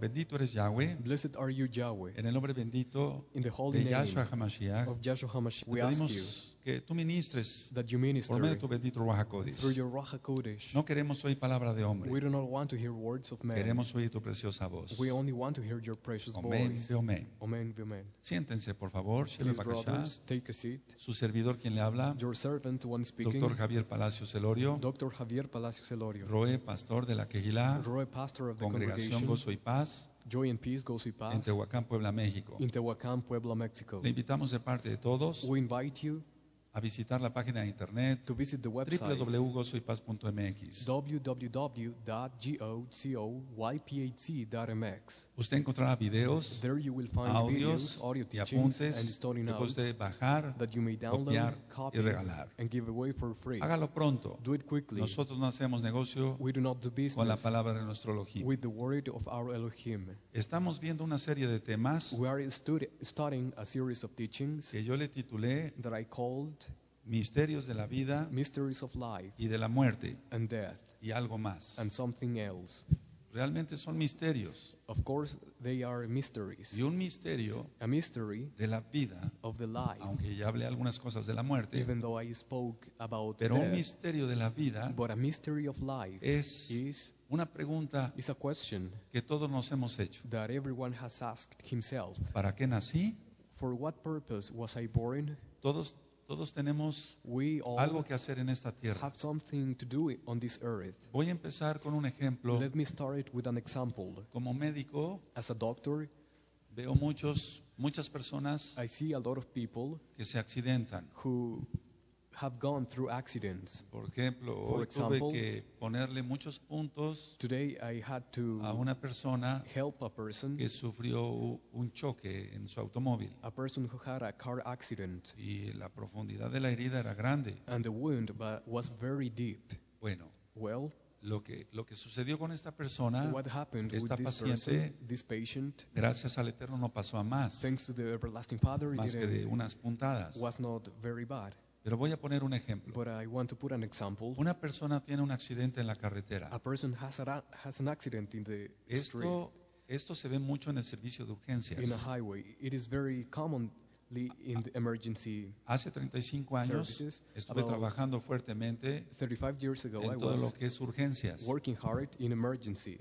Bendito eres Yahweh. Blessed are you, Yahweh. En el nombre bendito In the holy de Yahshua HaMashiach, of Joshua HaMashiach, we ask you que tú ministres that you por minister medio de tu bendito Ruach through your Ruach HaKodesh. No queremos oír palabra de hombre, We do not want to hear words of man. queremos oír tu preciosa voz. We only want to hear your precious Amén, voice. de amén. Amen, amen. Siéntense, por favor. Please, brothers, take a seat. Su servidor quien le habla, Your servant, one speaking, doctor Javier Palacios Elorio, Dr. Javier Palacios Elorio, Roe, pastor de la Quejilá, Roy, pastor of the Congregación congregation, Gozo y Paz, Joy and Peace, Gozo y en Tehuacán, Puebla, México. in Tehuacán, Puebla, Mexico. Le invitamos de parte de todos We invite you a visitar la página de internet to visit the website www.gozoypaz.mx. Usted encontrará videos, There you will find audios videos, audio y teachings, and apuntes study que puede bajar, that you may download, copiar copy, y regalar. and give away for free. Hágalo pronto. Do it quickly. Nosotros no hacemos negocio We do not do con la business palabra de nuestro Elohim. with the word of our Elohim. Estamos viendo una serie de temas We are studying a series of teachings que yo le titulé that I called Misterios de la vida Mysteries of Life y de la muerte and Death y algo más. and something else. Realmente son misterios. Of course, they are mysteries. Y un misterio A mystery de la vida, of the life, aunque ya hablé algunas cosas de la muerte, even though I spoke about pero un death. misterio de la vida But a mystery of life es is, una pregunta is a question que todos nos hemos hecho. that everyone has asked himself. ¿Para qué nací? For what purpose was I born? Todos, todos tenemos We all algo que hacer en esta tierra. have something to do on this earth. Voy a empezar con un ejemplo. Let me start it with an example. Como médico, As a doctor, veo muchos, muchas personas I see a lot of people que se accidentan. who have gone through accidents. Por ejemplo, For hoy tuve que ponerle muchos puntos Today I had to a una persona help a person, que sufrió un choque en su automóvil a person who had a car accident, y la profundidad de la herida era grande. and the wound was very deep. Bueno, Well, lo que, lo que sucedió con esta persona, what happened with esta this paciente, person, this patient, gracias al Eterno no pasó a más, thanks to the everlasting Father, it más que de didn't- unas puntadas. was not very bad. Pero voy a poner un ejemplo. But I want to put an example. Una persona tiene un accidente en la carretera. A person has, a, has an accident in the street, Esto, esto se ve mucho en el servicio de urgencias. in a highway. It is very commonly in the emergency Hace 35 años services. estuve trabajando fuertemente 35 years ago, en todo lo was que es urgencias. working hard in emergency.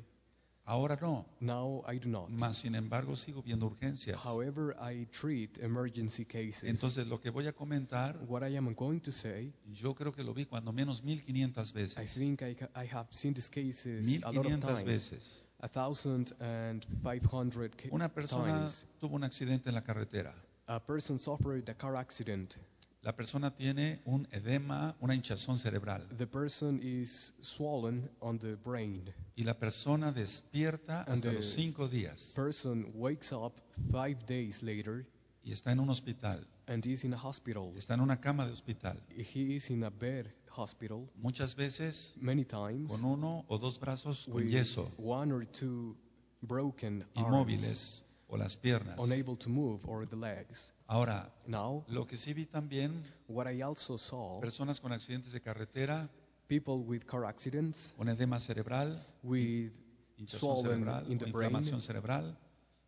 Ahora no, Now I do not. sin embargo sigo viendo urgencias. However, I treat emergency cases. Entonces lo que voy a comentar, what I am going to say, yo creo que lo vi cuando menos 1500 I veces. think I, I have seen these cases a lot of 1500 times. veces. A thousand and five hundred ca- Una persona times. tuvo un accidente en la carretera. A person suffered a car accident. La persona tiene un edema, una hinchazón cerebral. The person is swollen on the brain. Y la persona despierta And hasta the los cinco días Person wakes up five days later y está en un hospital. and is in a hospital. Está en una cama de hospital. He is in a bed hospital Muchas veces many times con uno o dos brazos con yeso, one or two broken arms, inmóviles o las piernas. unable to move or the legs. Ahora, Now, lo que sí vi también, what I also saw, personas con accidentes de carretera, people with car accidents, con edema cerebral, with hinchazón swollen cerebral in o the brain, inflamación cerebral,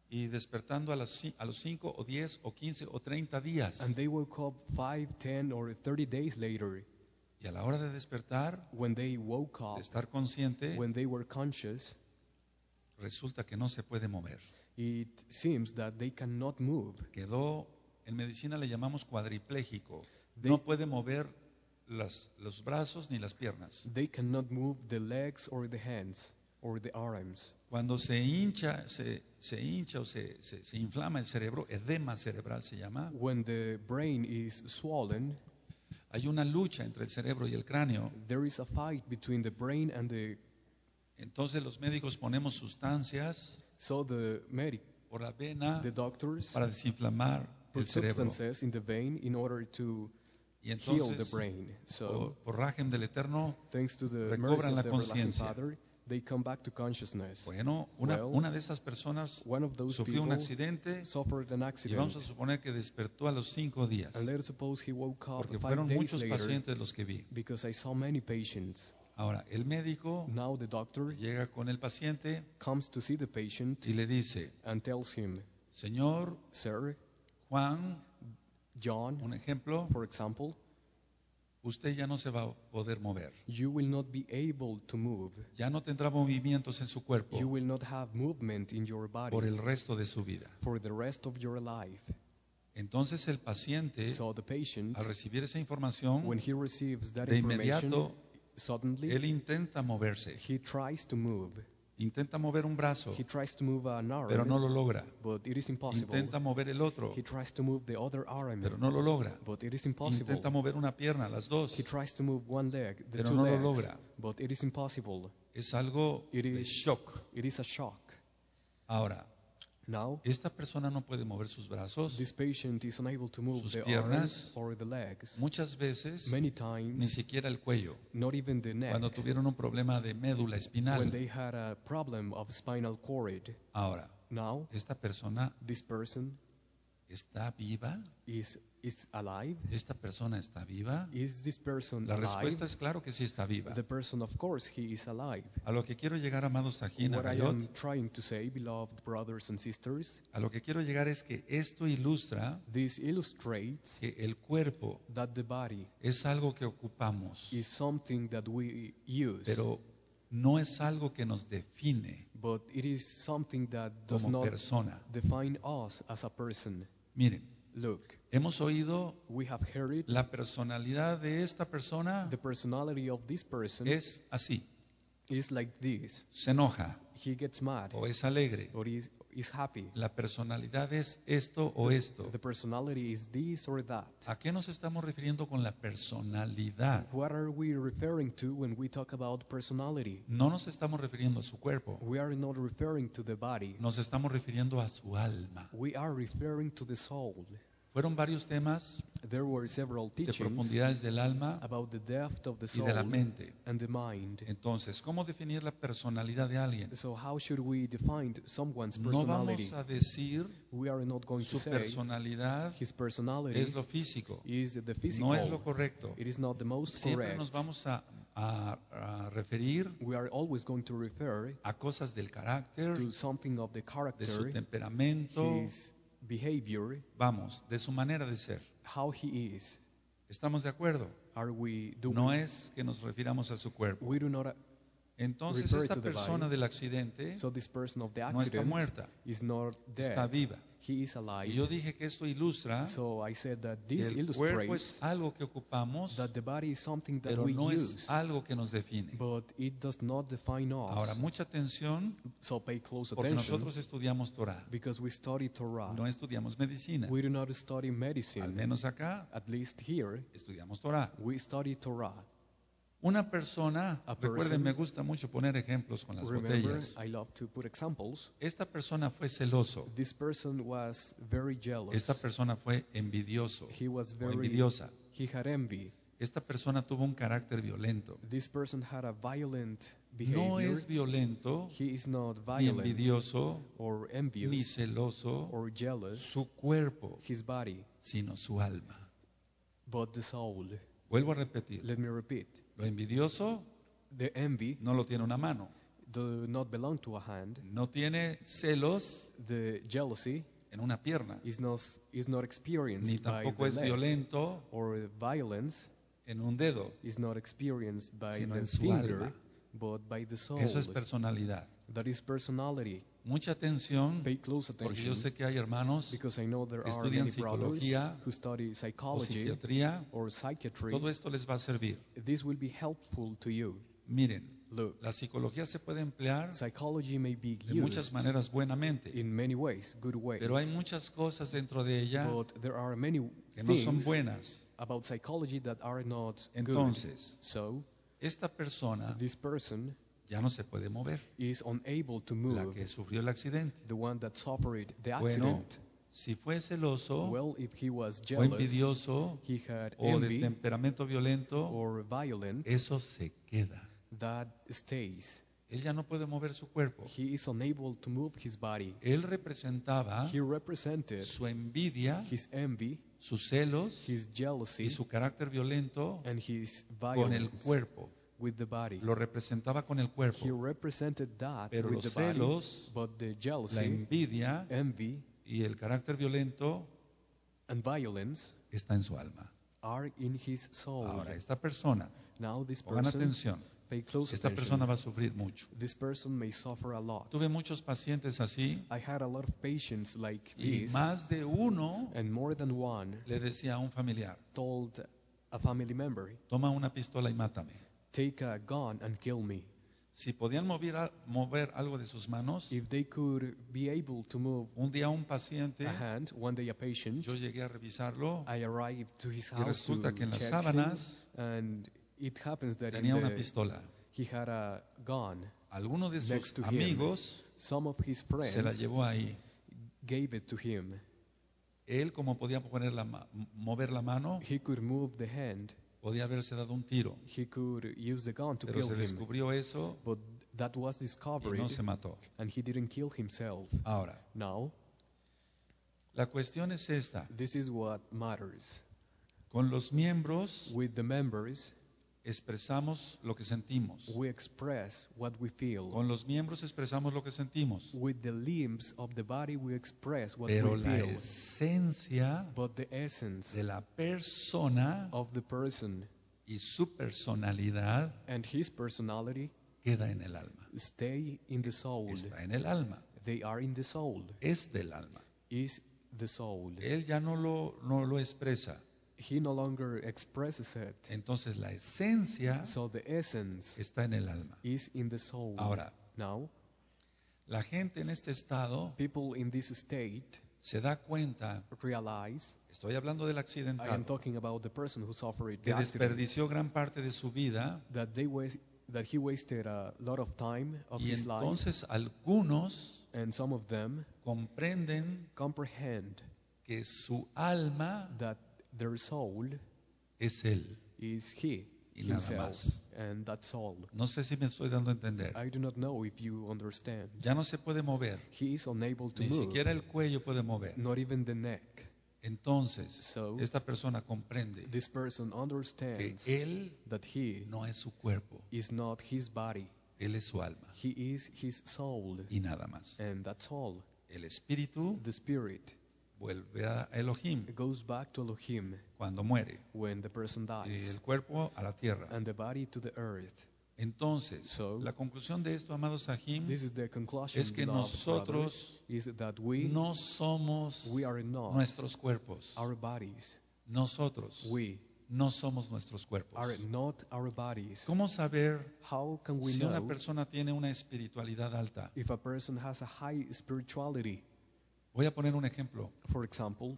y despertando a, las, ci- a los 5 o 10 o 15 o 30 días. and they woke up 5, 10, or 30 days later. Y a la hora de despertar, When they woke de up, estar consciente, when they were conscious, resulta que no se puede mover. It seems that they cannot move. Quedó, en medicina le llamamos cuadripléjico. They- No puede mover las- los brazos ni las piernas. They cannot move the legs or the hands or the arms. Cuando se hincha, se, se hincha o se, se- se inflama el cerebro, edema cerebral se llama, When the brain is swollen, hay una lucha entre el cerebro y el cráneo. there is a fight between the brain and the. Entonces los médicos ponemos sustancias So the medic, por la vena the doctors, para desinflamar el put cerebro. substances in the vein in order to Y heal the entonces, brain. So, por rajem del Eterno, thanks to the recobran la of the everlasting conciencia. Father, they come back to consciousness. bueno, una, Well, una de estas personas One of those sufrió un people accidente suffered an y vamos a accident, suponer que despertó a los cinco días, and let's suppose he woke up porque five fueron days muchos later pacientes los que vi. because I saw many patients. Ahora, el médico Now the doctor llega con el paciente comes to see the patient y le dice, and tells him, Señor Sir, Juan, John, un ejemplo, for example, usted ya no se va a poder mover. you will not be able to move. Ya no tendrá movimientos en su You cuerpo will not have movement in your body por el resto de su vida. for the rest of your life. Entonces el paciente, So the patient, al recibir esa información, when he receives that de information, inmediato suddenly él intenta moverse, he tries to move. intenta mover un brazo, He tries to move an arm, pero no lo logra. but it is impossible. Intenta mover el otro, He tries to move the other arm, pero no lo logra. but it is impossible. Intenta mover una pierna, las dos. He tries to move one leg, the Pero two no lo legs, logra. but it is impossible. Es algo It de is- shock. It is a shock. Ahora, Now, esta persona no puede mover sus brazos. this patient is unable to move Sus the piernas. arms or the legs. Muchas veces Many ni times, siquiera el cuello. not even the neck. Cuando tuvieron un problema de médula when espinal. they had a problem of spinal cord. Ahora, Now, esta persona this person está viva. is is alive. Esta persona está viva. Is this person La alive? respuesta es claro que sí está viva. The person, of course, he is alive. A lo que quiero llegar, amados aquí en What I Arayot, am trying to say, beloved brothers and sisters, a lo que quiero llegar es que esto ilustra this illustrates que el cuerpo that the body es algo que ocupamos, is something that we use, pero no es algo que nos define but it is something that does como not persona. define us as a person. Miren, Look, hemos oído we have heard it. la personalidad de esta persona The personality of this person es así, is like this. se enoja He gets mad o es alegre. or is, is happy. La personalidad es esto o esto. The personality is this or that. ¿A qué nos estamos refiriendo con la personalidad? What are we referring to when we talk about personality? No nos estamos refiriendo a su cuerpo, We are not referring to the body. nos estamos refiriendo a su alma. We are referring to the soul. Fueron varios temas There were several de profundidades del alma about the depth of the y soul de la mente. and the mind. Entonces, ¿cómo definir la personalidad de alguien? So how should we define someone's No personality? vamos a decir We are not going to su say personalidad his personality es lo físico. is the physical. No es lo correcto. It is not the most Siempre nos correct. vamos a, a- a referir We are always going to refer a cosas del carácter, to something of the de su character, temperamento, his behavior, vamos, de su manera de ser. how he is. ¿Estamos de acuerdo? Are we No es que nos refiramos a su cuerpo. we do not Entonces esta persona del accidente so this person of the no está accident muerta, is not está dead. viva. He is Y alive. yo dije que esto ilustra So I said that que this el cuerpo illustrates es algo que ocupamos, that the body is something that pero we no use, es algo que nos define. but it does not define us. Ahora, mucha atención so pay close porque attention nosotros estudiamos Torah, because we study Torah. no estudiamos medicina. we do not study medicine. Al menos acá At least here, estudiamos Torah. we study Torah. Una persona, A recuerden, me gusta mucho poner ejemplos con las Remember, botellas. I love to put examples. Esta persona fue celoso, This person was very jealous. esta persona fue envidioso he was o very envidiosa. he had envy. Esta persona tuvo un carácter violento. This person had a violent No behavior. es violento, he is not ni violent envidioso, or ni envious celoso or jealous. su cuerpo, his body, sino su alma. but the soul. Vuelvo a repetir, Let me repeat. lo envidioso The envy no lo tiene una mano, do not belong to a hand. no tiene celos The jealousy en una pierna, is not is not experienced ni by tampoco the es leg, violento or violence en un dedo. is not experienced by Sino the en su finger, alma. but by the soul. Eso es personalidad. that is personality. Mucha atención, Pay close porque attention yo sé que hay hermanos because I know there que are estudian psicología who study o psychology psiquiatría, or psychiatry. todo esto les va a servir. This will be helpful to you. Miren, Look, la psicología se puede emplear psychology may be de muchas maneras buenamente, in many ways, good ways. pero hay muchas cosas dentro de ella but there are many que no son buenas. about psychology that are not good. Entonces, So, esta persona this person ya no se puede mover, is unable to la move, que sufrió el accidente. the one that suffered the Bueno, accident. si fue celoso well, if he was o jealous, envidioso he had o de temperamento violento, or violent, eso se queda. that stays. Él ya no puede mover su cuerpo. He is unable to move his body. Él representaba He represented su envidia, his envy, sus celos his jealousy, y su carácter violento and his con el cuerpo. With the body. lo representaba con el He cuerpo, represented that pero with los the body, celos, but the la jealousy, envidia envy, y el carácter violento and violence está en su alma. are in his soul. Ahora, esta persona, Now this pongan person, atención, pay close esta attention. persona va a sufrir mucho. This person may suffer a lot. Tuve muchos pacientes así I had a lot of patients like y this, más de uno and more than one le decía a un familiar, told a family member, toma una pistola y mátame. Take a gun and kill me. Si podían mover, mover algo de sus manos, If they could be able to move un día un paciente, a hand, one day a patient, yo llegué a revisarlo I arrived to his y house resulta to que en las check sábanas him, and it happens that in tenía una the, pistola. he had a gun. Alguno de Next sus to him. amigos Some of his se la friends llevó ahí. gave it to him. Él, como podía poner la ma- mover la mano, He could move the hand. Podía haberse dado un tiro. He could use the gun to Pero kill se him. descubrió eso But that was y discovered, no se mató. and he didn't kill himself. Ahora, Now, la cuestión es esta. this is what matters. Con los miembros With the members, expresamos lo que sentimos. we express what we feel. Con los miembros expresamos lo que sentimos. With the limbs of the body, we express what Pero we la feel. esencia But the essence de la persona of the person y su personalidad and his personality queda en el alma. stay in the soul. Está en el alma. They are in the soul. Es del alma. Is the soul. Él ya no lo, no lo expresa. He no longer expresses it. Entonces la esencia So the essence está en el alma. is in the soul. Ahora, Now, la gente en este estado people in this state se da cuenta, realize estoy hablando del I am accidentado, talking about the person who suffered the que accident, desperdició gran parte de su vida that they was, that he wasted a lot of time of y his life, entonces algunos and some of them comprenden comprehend que su alma that their soul es él. is he Y nada himself, más. and that's all. No sé si me estoy dando a entender. I do not know if you understand. Ya no se puede mover, He is unable to ni move, siquiera el cuello puede mover. not even the neck. Entonces, So, esta persona comprende This person que understands él that he no es su cuerpo, is not his body, él es su alma he is his soul, y nada más. and that's all. El espíritu The spirit vuelve a Elohim goes back to Elohim cuando muere when the person y dies, el cuerpo a la tierra. and the body to the earth. Entonces, So, la conclusión de esto, amados Sahim, es que nosotros we no somos we are not nuestros cuerpos. our bodies. Nosotros We no somos nuestros cuerpos. are not our bodies. ¿Cómo saber How can we si una know persona tiene una espiritualidad alta? if a person has a high spirituality? Voy a poner un ejemplo. For example,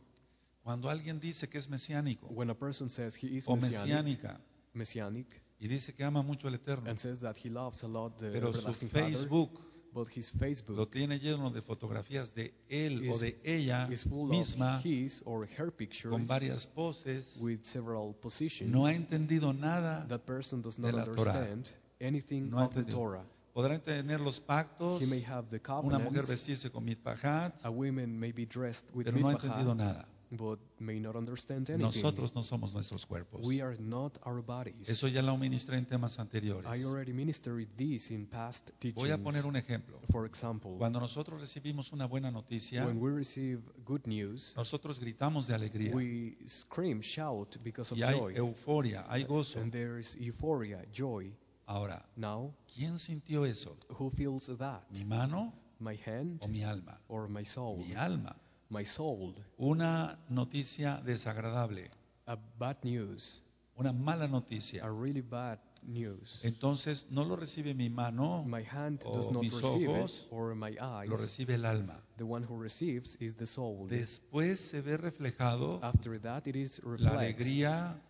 Cuando alguien dice que es mesiánico when a person says he is o messianic, mesiánica messianic y dice que ama mucho al Eterno, and says that he loves a lot the pero su everlasting Father, Facebook but his lo Facebook tiene lleno de fotografías de él o is- de ella is full misma of his or her pictures con varias poses, with several positions. no ha entendido nada. that person does de not la Torah. understand anything No of the. Torah. Podrán tener los pactos, He may have the una mujer vestirse con mitpahat, a woman may be dressed with pero no ha entendido nada. but may not understand anything. Nosotros no somos nuestros cuerpos. we are not our bodies. Eso ya lo ministré en temas anteriores. I already ministered this in past teachings. Voy a poner un ejemplo. For example, Cuando nosotros recibimos una buena noticia, when we receive good news, nosotros gritamos de alegría. we scream, shout because of Y hay joy. euforia, hay gozo. And there is euphoria, joy. Ahora, Now, ¿quién sintió eso? who feels that? ¿Mi mano My hand o mi alma? or my soul? Mi alma. My soul. Una noticia desagradable, A bad news. una mala noticia. A really bad news. Entonces no lo recibe mi mano, My hand o does not mis receive ojos, or my eyes. lo recibe el alma. The one who receives is the soul. Después se ve reflejado After that, it is la alegría,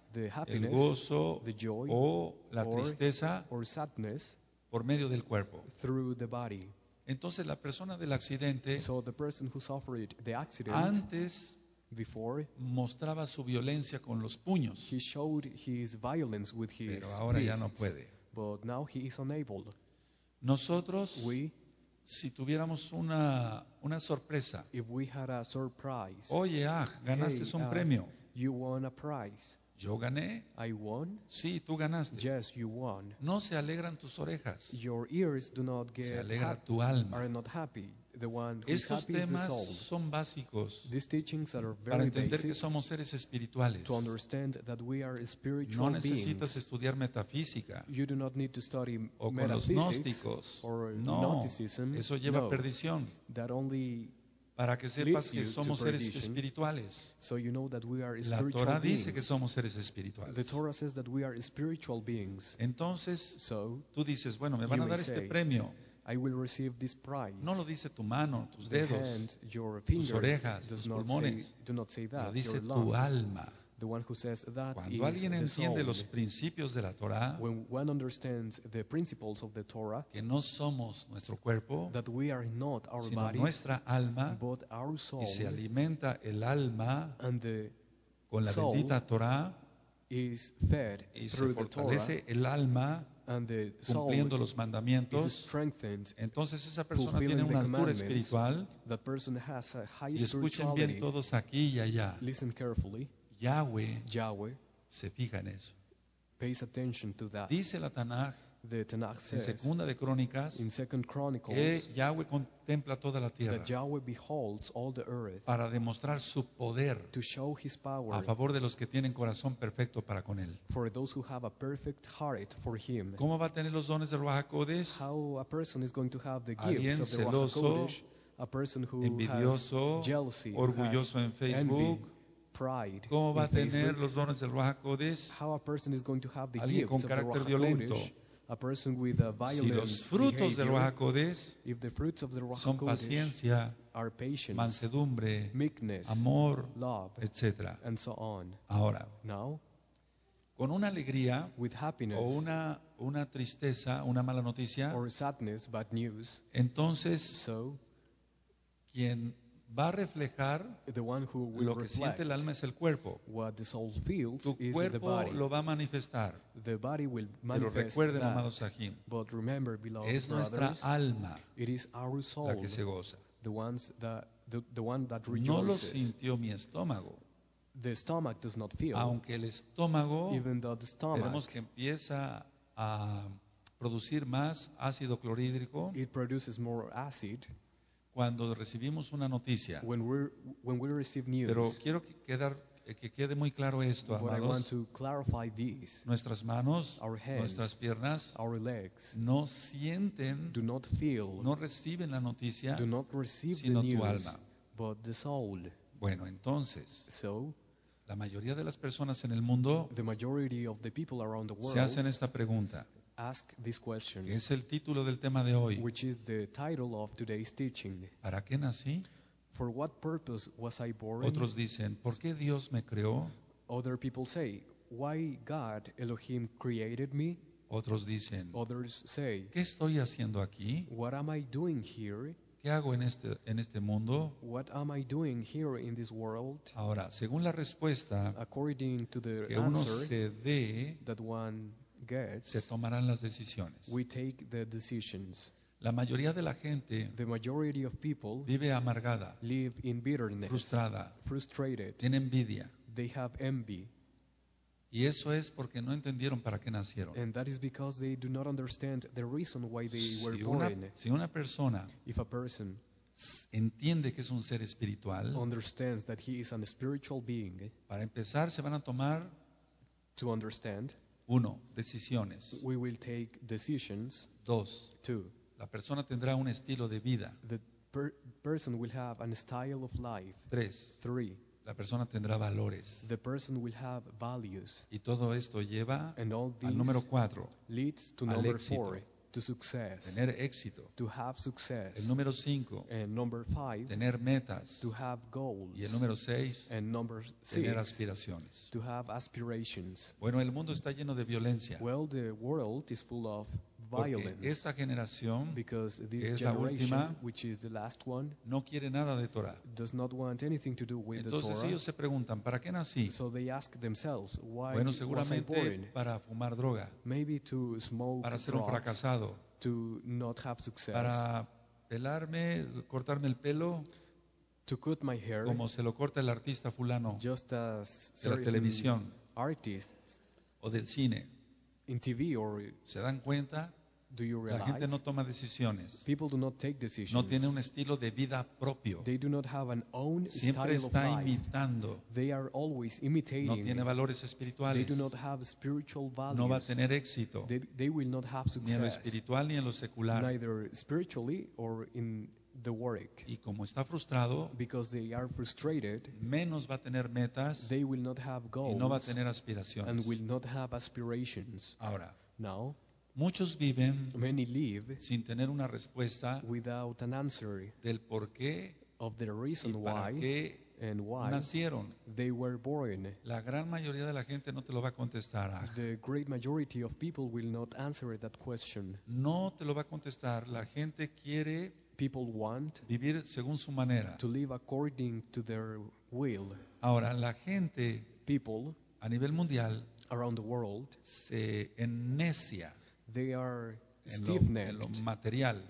el gozo the joy, o la or- tristeza or sadness por medio del cuerpo. through the body. Entonces la persona del accidente So the person who suffered the accident antes before, mostraba su violencia con los puños, he showed his violence with his pero ahora ya no fists, puede. but now he is unable. Nosotros, We, si tuviéramos una, una sorpresa, if we had a surprise, oye, ah, ganaste Hey, un ah, premio, you won a prize. Yo gané. I won. Sí, tú ganaste. Yes, you won. No se alegran tus orejas. Your ears do not Se get alegra hap- tu alma. are not happy. The one who is Estos happy is the temas soul. son básicos These teachings are para very entender que basic somos seres espirituales. to understand that we are No spiritual necesitas beings. estudiar metafísica You do not need to study o con los metaphysics gnósticos. or No, eso lleva a no, perdición. that only Para que sepas que somos seres espirituales. so you know that we are La spiritual Torah dice que somos seres The espirituales. Torah says that we are spiritual beings. Entonces, So tú dices, bueno, me van a dar este say, premio. I will receive this prize. No lo dice tu mano, tus the dedos, hand, your fingers, orejas, does tus pulmones. say, do not say lo that. dice your tu lungs. alma. The one who says that Cuando is alguien the entiende soul. los principios de la Torah, When one understands the principles of the Torah, que no somos nuestro cuerpo, that we are not our sino bodies, nuestra alma, but our soul, y se alimenta el alma and the con la soul bendita Torah, is fed y se through the Torah, fortalece el alma and the soul cumpliendo los is mandamientos, strengthened. entonces esa persona tiene una the altura commandments. espiritual. That person has a high Y escuchen bien todos aquí y allá. Listen carefully. Yahweh Yahweh se fija en eso. pays attention to that. Dice la Tanaj The Tanakh en Segunda de Crónicas in Second que Yahweh contempla toda la tierra that Yahweh beholds all the earth para demostrar su poder to show his a power favor de los que tienen corazón perfecto para con él. for those who have a perfect heart for him. ¿Cómo va a tener los dones de Ruach HaKodesh? How a person is going to have the gifts of the Ruach HaKodesh, a person who envidioso, has jealousy, orgulloso en Facebook. envy, pride ¿Cómo va a tener los dones del Ruach? How a person is going to have the Alguien con gifts of the carácter Ruach violento. HaKodesh, a person with a Si los frutos del Ruach HaKodesh if the fruits of the Ruach son paciencia, are patience, mansedumbre, meekness, amor, love, etc. and so on. Ahora, Now, con una alegría with happiness o una, una tristeza, una mala noticia, or sadness, bad news, entonces so quien va a reflejar the one who will lo que siente el alma es el cuerpo. what the soul feels Tu is the cuerpo body. lo va a manifestar. The body will Pero manifest recuerden, that. amados Sahim, But remember, beloved es nuestra brothers, alma it is our soul, la que se goza. the ones that the, the one that No lo sintió mi estómago, the stomach does not feel, aunque el estómago even though the stomach tenemos que empieza a producir más ácido clorhídrico it produces more acid cuando recibimos una noticia. when we when we receive news. Pero quiero que, quedar- que quede muy claro esto, but amados. to clarify this: Nuestras manos, hands. nuestras piernas our legs no sienten, do not feel, no reciben la noticia. do not receive sino the tu news, alma. but the soul. Bueno, entonces, So la mayoría de las personas en el mundo the of the the se hacen world esta pregunta, ask this question, que es el título del tema de hoy. which is the title of today's teaching. ¿Para qué nací? For what purpose was I born? Otros dicen, ¿por qué Dios me creó? Other people say, Why God Elohim created me? Otros dicen, Others say, ¿qué estoy haciendo aquí? What am I doing here? ¿Qué hago en este, en este mundo? What am I doing here in this world? Ahora, según la respuesta According to the que uno answer se dé, that one se tomarán las decisiones. we take the decisions. La mayoría de la gente The majority of people vive amargada, live in bitterness, frustrada, frustrated, tiene envidia. they have envy, Y eso es porque no entendieron para qué nacieron. and that is because they do not understand the reason why they were Si una, born. si una persona If a person entiende que es un ser espiritual, understands that he is spiritual being, para empezar se van a tomar, to understand, uno, decisiones. we will take decisions. Dos, Two, la persona tendrá un estilo de vida. the per- person will have a style of life. Tres, Three, la persona tendrá valores. the person will have values. Y todo esto lleva And all al número cuatro, leads to al number éxito. four, to success, tener éxito. to have El success. número cinco, And number five, tener metas. to have goals. Y el número seis, And number tener six, aspiraciones. to have aspirations. Bueno, el mundo está lleno de violencia. Well, the world is full of Porque esta generación because que this es la última, which is the last one, no quiere nada de Torah. does not want anything to do with the Entonces Torah. ellos se preguntan, ¿para qué nací? So they ask themselves, why Bueno, seguramente para fumar droga, Maybe to smoke para ser un fracasado, to not have success, para pelarme, cortarme el pelo, to cut my hair, como se lo corta el artista fulano just as de la televisión. artists o del cine, in TV or se dan cuenta, do you la gente no toma decisiones, people do not take decisions. no tiene un estilo de vida propio, They do not have an own siempre style of está life. imitando, They are always no imitating. tiene valores They espirituales, do not have spiritual values. no va a tener éxito, they, they will not have ni en lo success, espiritual ni en lo secular. neither spiritually or in the work. Y como está frustrado, Because they are frustrated, menos va a tener metas they will not have y goals no va a tener and aspiraciones. will not have aspirations. Ahora, Now, muchos viven many live sin tener una respuesta without an answer del por qué of the y reason para why qué and why nacieron. they were born. La gran mayoría de la gente no te lo va a contestar. ah. The great majority of people will not answer that question. No te lo va a contestar. La gente quiere People want vivir según su manera. to live according to their will. Ahora, la gente People a nivel mundial around the world, se ennecia they are en lo, en lo stiff-necked. material.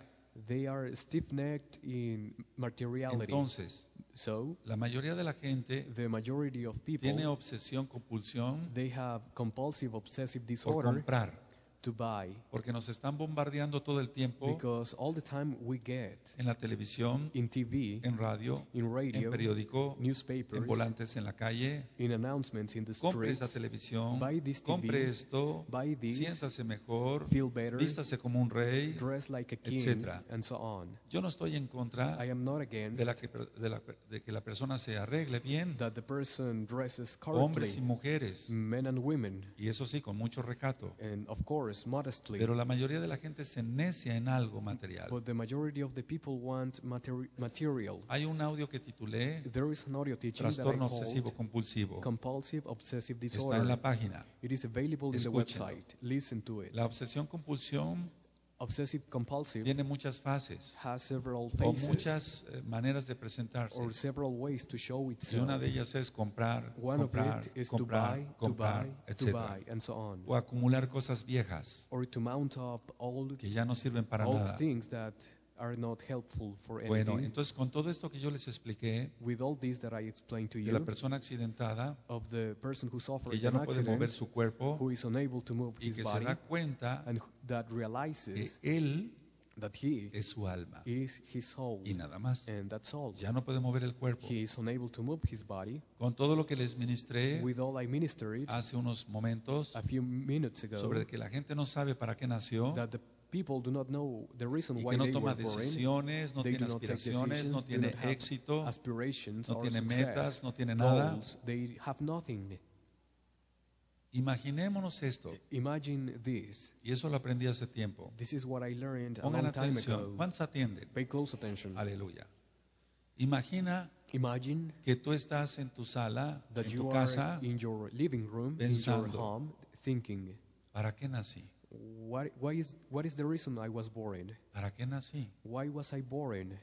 They are stiff-necked in materiality. Entonces, So, la mayoría de la gente the majority of people, tiene obsesión, compulsión they have compulsive obsessive por disorder comprar. To buy Porque nos están bombardeando todo el tiempo because all the time we get en la televisión, in TV, en radio, in en radio, periódico, en newspapers, volantes en la calle. in announcements in the Compre esta streets, televisión, buy this TV, compre esto, buy this, siéntase mejor, feel better, vístase como un rey. dress like a king, etcétera. and so on. Yo no estoy en contra I am not against de, la que, de, la- de que la persona se arregle bien, that the person dresses hombres y correctly, mujeres, men and women, y eso sí, con mucho recato. and of course modestly. Pero la mayoría de la gente se necia en algo material. But the majority of the people want materi- material. Hay un audio que titulé There is an audio teaching Trastorno obsesivo compulsivo. compulsive obsessive Está en la disorder. página. It is available in the website. Listen to it. La obsesión compulsión Obsessive compulsive tiene muchas fases has several o phases muchas eh, maneras de presentarse. or several ways to show Y una itself. de ellas es comprar, One of comprar, it is to comprar, buy, to comprar, buy, to etc. buy, and so on. O acumular cosas viejas Or to mount up old, que ya no sirven para old nada. things that are not helpful for Bueno, anything. entonces con todo esto que yo les expliqué With all this that I explained to de la you, persona accidentada of the person who que suffered ya an no puede mover su cuerpo who is unable to move y his que se body, da cuenta and that que realizes él that he es su alma is his soul, y nada más. and that's all. Ya no puede mover el cuerpo. He is unable to move his body. Con todo lo que les ministré With all I ministered hace unos momentos a few minutes ago, sobre que la gente no sabe para qué nació that the people do not know the reason y why que no they toma were born, decisiones, no they tiene do not take aspiraciones, no tiene éxito, aspirations no tiene metas, no tiene nada. goals, they have nothing. Imaginémonos esto, Imagine this. y eso lo aprendí hace tiempo. This is what I learned a Pongan long time atención, ago. ¿cuántos atienden? Pay close attention. Aleluya. Imagina Imagine que tú estás en tu sala, that en you tu are casa, in your living room, in your pensando. home, thinking, ¿para qué nací? What, why is, what is the reason I was born? ¿Para qué nací? Why was I born?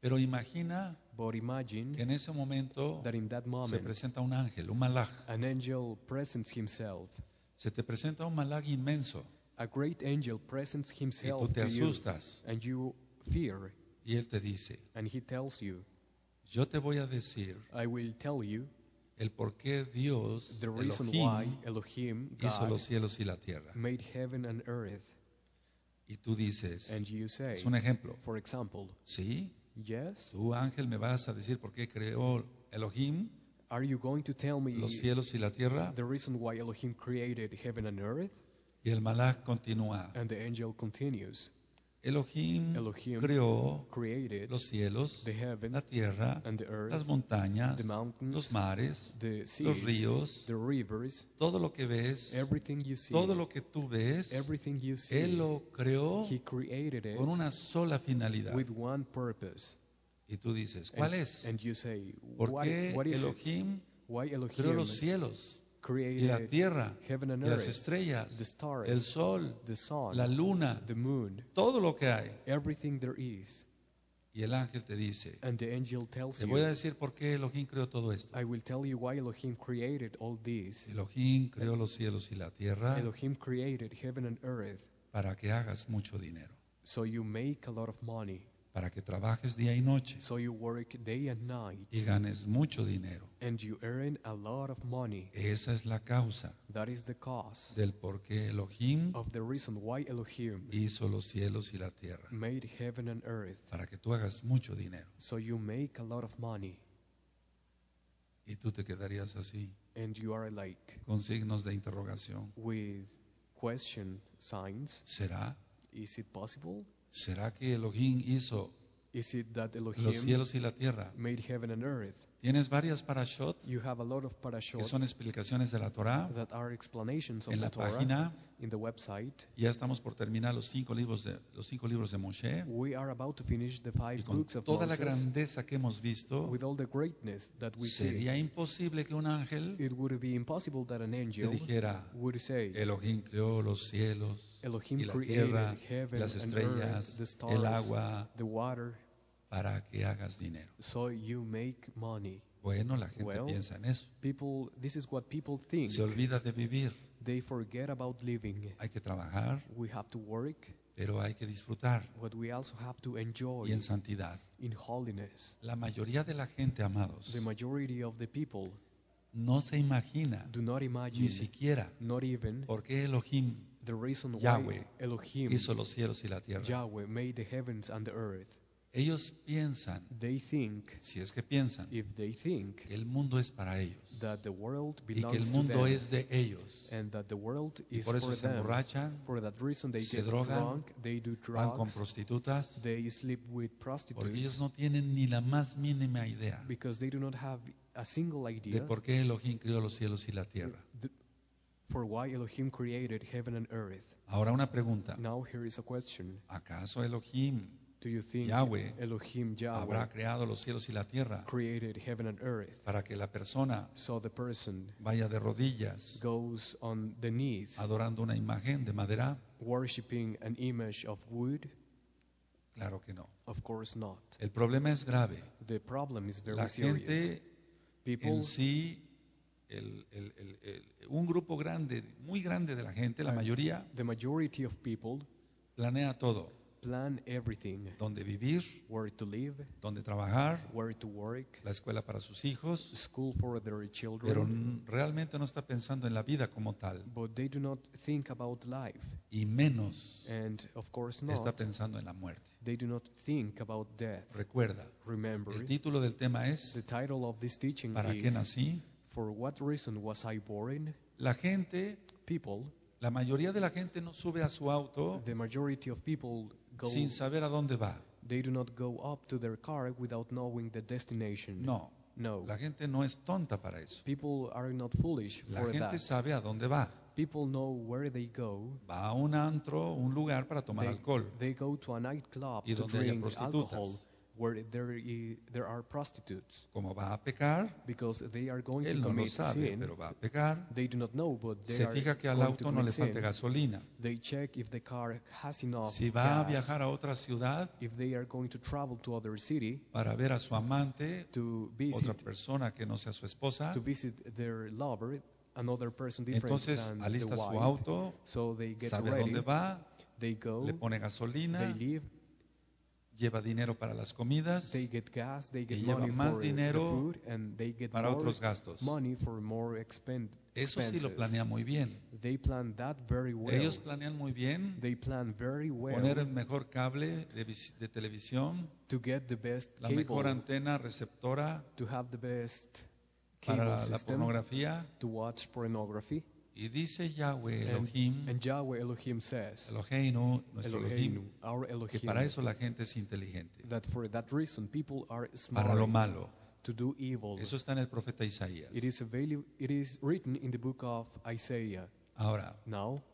Pero imagina But que imagine en ese momento that in that se moment, presenta un ángel, un malaj. an angel presents himself. Se te presenta un malaj inmenso A great angel presents y tú himself te to you, asustas and you fear, y él te dice, and he tells you, yo te voy a decir I will tell you el por qué Dios, the reason Elohim, why Elohim, hizo los cielos y la tierra. made heaven and earth. Y tú dices, And you say, es un ejemplo, for example, ¿sí? yes, Tú ángel me vas a decir por qué creó Elohim are you going to tell me los cielos y la tierra. the reason why Elohim created heaven and earth? Y el malaj continúa. And the angel continues, Elohim Elohim creó created los cielos, the heaven la tierra, earth, las montañas, the mountains, los mares, the los seas, ríos, the rivers, todo lo que ves, everything you see, todo lo que tú ves, you Él see, lo creó con una sola finalidad. with one purpose. Y tú dices, ¿cuál and, es? and you say, ¿Por qué? Elohim Why creó Elohim los cielos y la tierra y las estrellas, the stars, el sol, the sun, la luna, the moon, todo lo que hay? everything there is? Y el ángel te dice, And the angel tells te voy a decir por qué Elohim creó todo esto. I will tell you why Elohim created all this. Elohim creó los cielos y la tierra Elohim created heaven and earth para que hagas mucho dinero, so you make a lot of money, para que trabajes día y noche so you work day and night y ganes mucho dinero. and you earn a lot of money. Esa es la causa That is the cause del por qué Elohim of the reason why Elohim hizo los cielos y la tierra, made heaven and earth. para que tú hagas mucho dinero. So you make a lot of money Y tú te quedarías así, and you are like con signos de interrogación. with question signs. ¿Será? Is it possible? ¿Será que Elohim hizo Is it that los Elohim cielos y la tierra? made heaven and earth? Tienes varias parashot You have a lot of que son explicaciones de la Torah that are explanations of en the la Torah página. in the website. Ya estamos por terminar los cinco libros de los cinco libros de Moshe We are about to finish the five y con books of toda la grandeza que hemos visto, with all the greatness that we see. sería imposible que un ángel It would be impossible that an te angel dijera would say, Elohim creó los cielos Elohim y la tierra, heaven las and earth, estrellas, the el stars, agua, the water, para que hagas dinero. so you make money. Bueno, la gente Well, piensa en eso. People, this is what people think. Se olvida de vivir. They forget about living. Hay que trabajar, We have to work, pero hay que disfrutar but we also have to enjoy y en santidad. in holiness. La mayoría de la gente, amados, The majority of the people no se imagina do not ni siquiera not even, por qué Elohim the reason why Yahweh Elohim, hizo los cielos y la tierra. Yahweh, made the heavens and the earth. Ellos piensan, They think, si es que piensan, if they think que el mundo es para ellos that the world y que el mundo them es de ellos. and that the world Y is por eso for se them, emborrachan, for that reason they se get drogan, drunk, they do van con drugs, prostitutas, they sleep with porque ellos prostitutes no tienen ni la más mínima idea because they do not have a single de idea por qué Elohim creó los cielos y la tierra. for why Elohim created heaven and earth. Ahora una pregunta. Now here is a question. ¿Acaso Elohim Do you think Yahweh Elohim Yahweh habrá creado los cielos y la tierra created heaven and earth para que la persona so the person vaya de rodillas goes on the knees adorando una imagen de madera? an image of wood? Claro que no. Of course not. El problema es grave. The problem is very La gente People, en sí, el- el- el- el- un grupo grande, muy grande de la gente, la mayoría, the majority of people planea todo. Plan everything Dónde vivir, where to live, dónde trabajar, where to work, la escuela para sus hijos, school for their pero children, n- realmente no está pensando en la vida como tal. but they do not think about life. Y menos And of course está not, pensando en la muerte. they do not think about death. Recuerda, Remember, el título del tema the es title of this teaching ¿Para qué nací? For what reason was I born? La gente, People, la mayoría de la gente no sube a su auto the majority of people go, sin saber a dónde va. they do not go up to their car without knowing the destination. No, No. la gente no es tonta para eso. People are not foolish La for gente that. sabe a dónde va. People know where they go. Va a un antro, un lugar para tomar They, alcohol. they go to a nightclub Y to donde haya drink prostitutas. alcohol where there, are prostitutes Como va a pecar, because they are going él to no lo commit sabe, sin. pero va a pecar. They do not know, but they Se are fija que al going to auto no le commit sin. gasolina. They check if the car has enough Si va a gas, viajar a otra ciudad if they are going to travel to other city para ver a su amante, to otra visit persona que no sea su esposa, to visit their lover, another person different entonces than the alista su wife. auto, So they get sabe a ready. dónde va, They go. le pone gasolina, They leave. Lleva dinero para las comidas, They get gas. They get Y lleva money más for dinero food, and they get para more otros gastos. money for more expend Eso sí lo planea muy bien. They plan that very well. Ellos planean muy bien They plan very well poner el mejor cable de, vis- de televisión, to get the best la mejor antena receptora to have the best cable para la pornografía. to watch pornography. Y dice Yahweh Elohim, and Yahweh Elohim says, Eloheinu, nuestro Elohim, our que para eso la gente es inteligente, that for that reason people are para lo smart malo. to do evil. Eso está en el profeta Isaías. It is, avail- it is written in the book of Isaiah. Ahora, Now,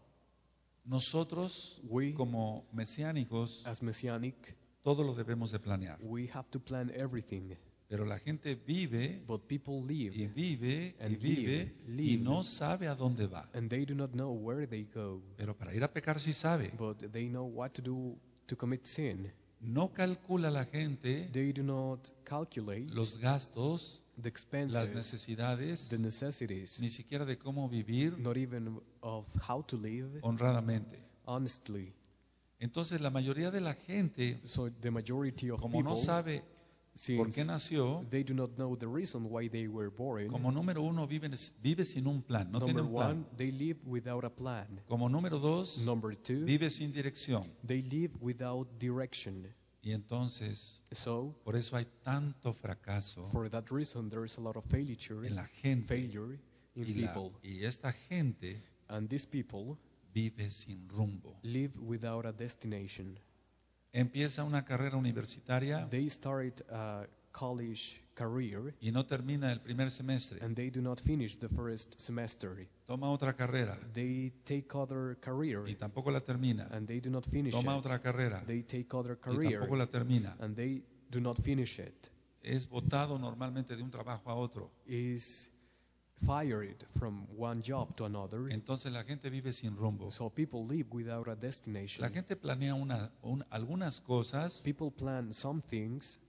nosotros we, como mesiánicos, as Messianic, todo lo debemos de planear. we have to plan everything. Pero la gente vive But people y live, vive y And vive live, y no sabe a dónde va. and they do not know where they go. Pero para ir a pecar sí sabe. But they know what to do to commit sin. No calcula la gente They do not calculate los gastos, the las expenses, necesidades, the necessities, ni siquiera de cómo vivir not even of how to live honradamente. honestly. Entonces la mayoría de la gente, So the majority of como people, no sabe por since qué nació, they do not know the reason why they were born, como número uno vive, vive sin un plan, no tiene number un plan. one, they live without a plan. Como número dos, Number two, vive sin dirección. they live without direction. Y entonces, So por eso hay tanto fracaso for that reason, there is a lot of failure, en la gente. failure in Y, la- people, y esta gente and these people vive sin rumbo. live without a destination. Empieza una carrera universitaria They start a college career y no termina el primer semestre. and they do not finish the first semester. Toma otra carrera They take other career y tampoco la termina. and they do not finish Toma it. otra carrera They take other y career tampoco la termina. and they do not finish it. Es votado normalmente de un trabajo a otro. Is fired from one job to another. Entonces la gente vive sin rumbo. So people live without a destination. La gente planea una, un- algunas cosas, People plan some things,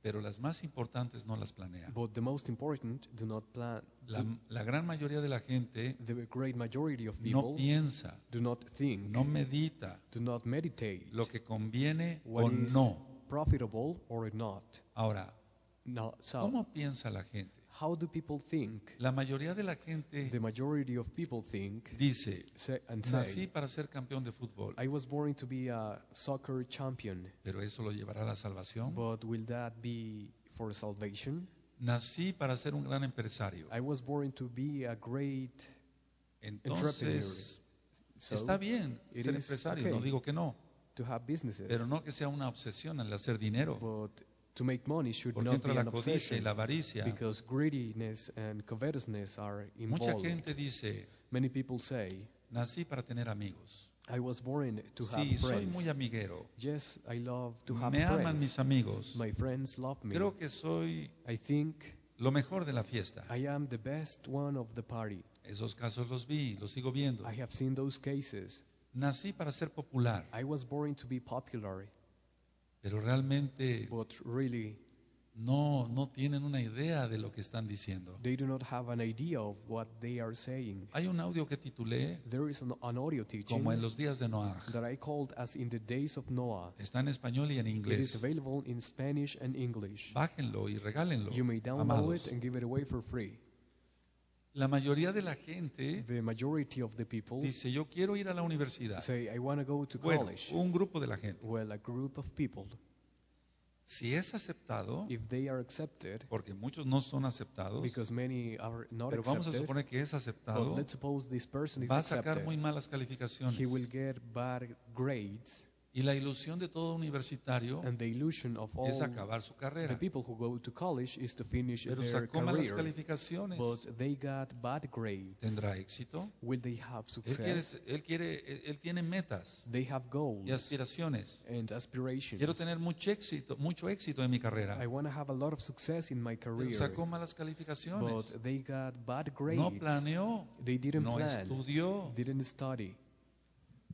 pero las más importantes no las planea. but the most important do not plan. La, la gran mayoría de la gente The great majority of no people piensa, do not think, no medita do not meditate lo que conviene o no. profitable or not. Ahora, No, so ¿cómo piensa la gente? How do people think? La mayoría de la gente The majority of people think dice, say, and nací say, para ser campeón de fútbol, I was born to be a soccer champion, pero eso lo llevará a la salvación. but will that be for salvation? Nací para ser un gran empresario. I was born to be a great Entonces, so está bien it ser is empresario, okay. no digo que no, to have businesses, pero no que sea una obsesión el hacer dinero, but to make money should porque not be la an codicia y obsession la avaricia. because greediness and covetousness are Mucha involved. gente dice, Many people say, nací para tener amigos. I was born to have Sí, soy friends. muy amiguero. Yes, I love to have Me aman friends. mis amigos. My friends love me. Creo que soy I think lo mejor de la fiesta. I am the best one of the party. Esos casos los vi, los sigo viendo. I have seen those cases. Nací para ser popular, I was born to be popular, pero realmente but really no, no tienen una idea de lo que están diciendo. they do not have an idea of what they are saying. Hay un audio que titulé There is an, an audio teaching como en los días de Noah. that I called as in the days of Noah. Está en español y en It is inglés. available in Spanish and English. Bájenlo y regálenlo. You may download amados. it and give it away for free. La mayoría de la gente The majority of the people dice, yo quiero ir a la universidad. say, I want to go to Bueno, college. un grupo de la gente. Well, a group of people, Si es aceptado, if they are accepted, porque muchos no son aceptados, because many are not pero vamos a accepted, suponer que es aceptado, let's suppose this person is va a sacar muy accepted, malas calificaciones. he will get bad grades, Y la ilusión de todo universitario and the illusion of all es acabar su the carrera. people who go to college is to finish Pero their sacó malas calificaciones. but they got bad grades. ¿Tendrá éxito? Will they have Él quiere, success? él quiere, él, tiene metas They have y goals aspiraciones. and aspirations. Quiero tener mucho éxito, mucho éxito en mi carrera. I want to have a lot of success in my Pero career, sacó malas calificaciones. but they got bad grades. No planeó, They didn't no plan, estudió. didn't study.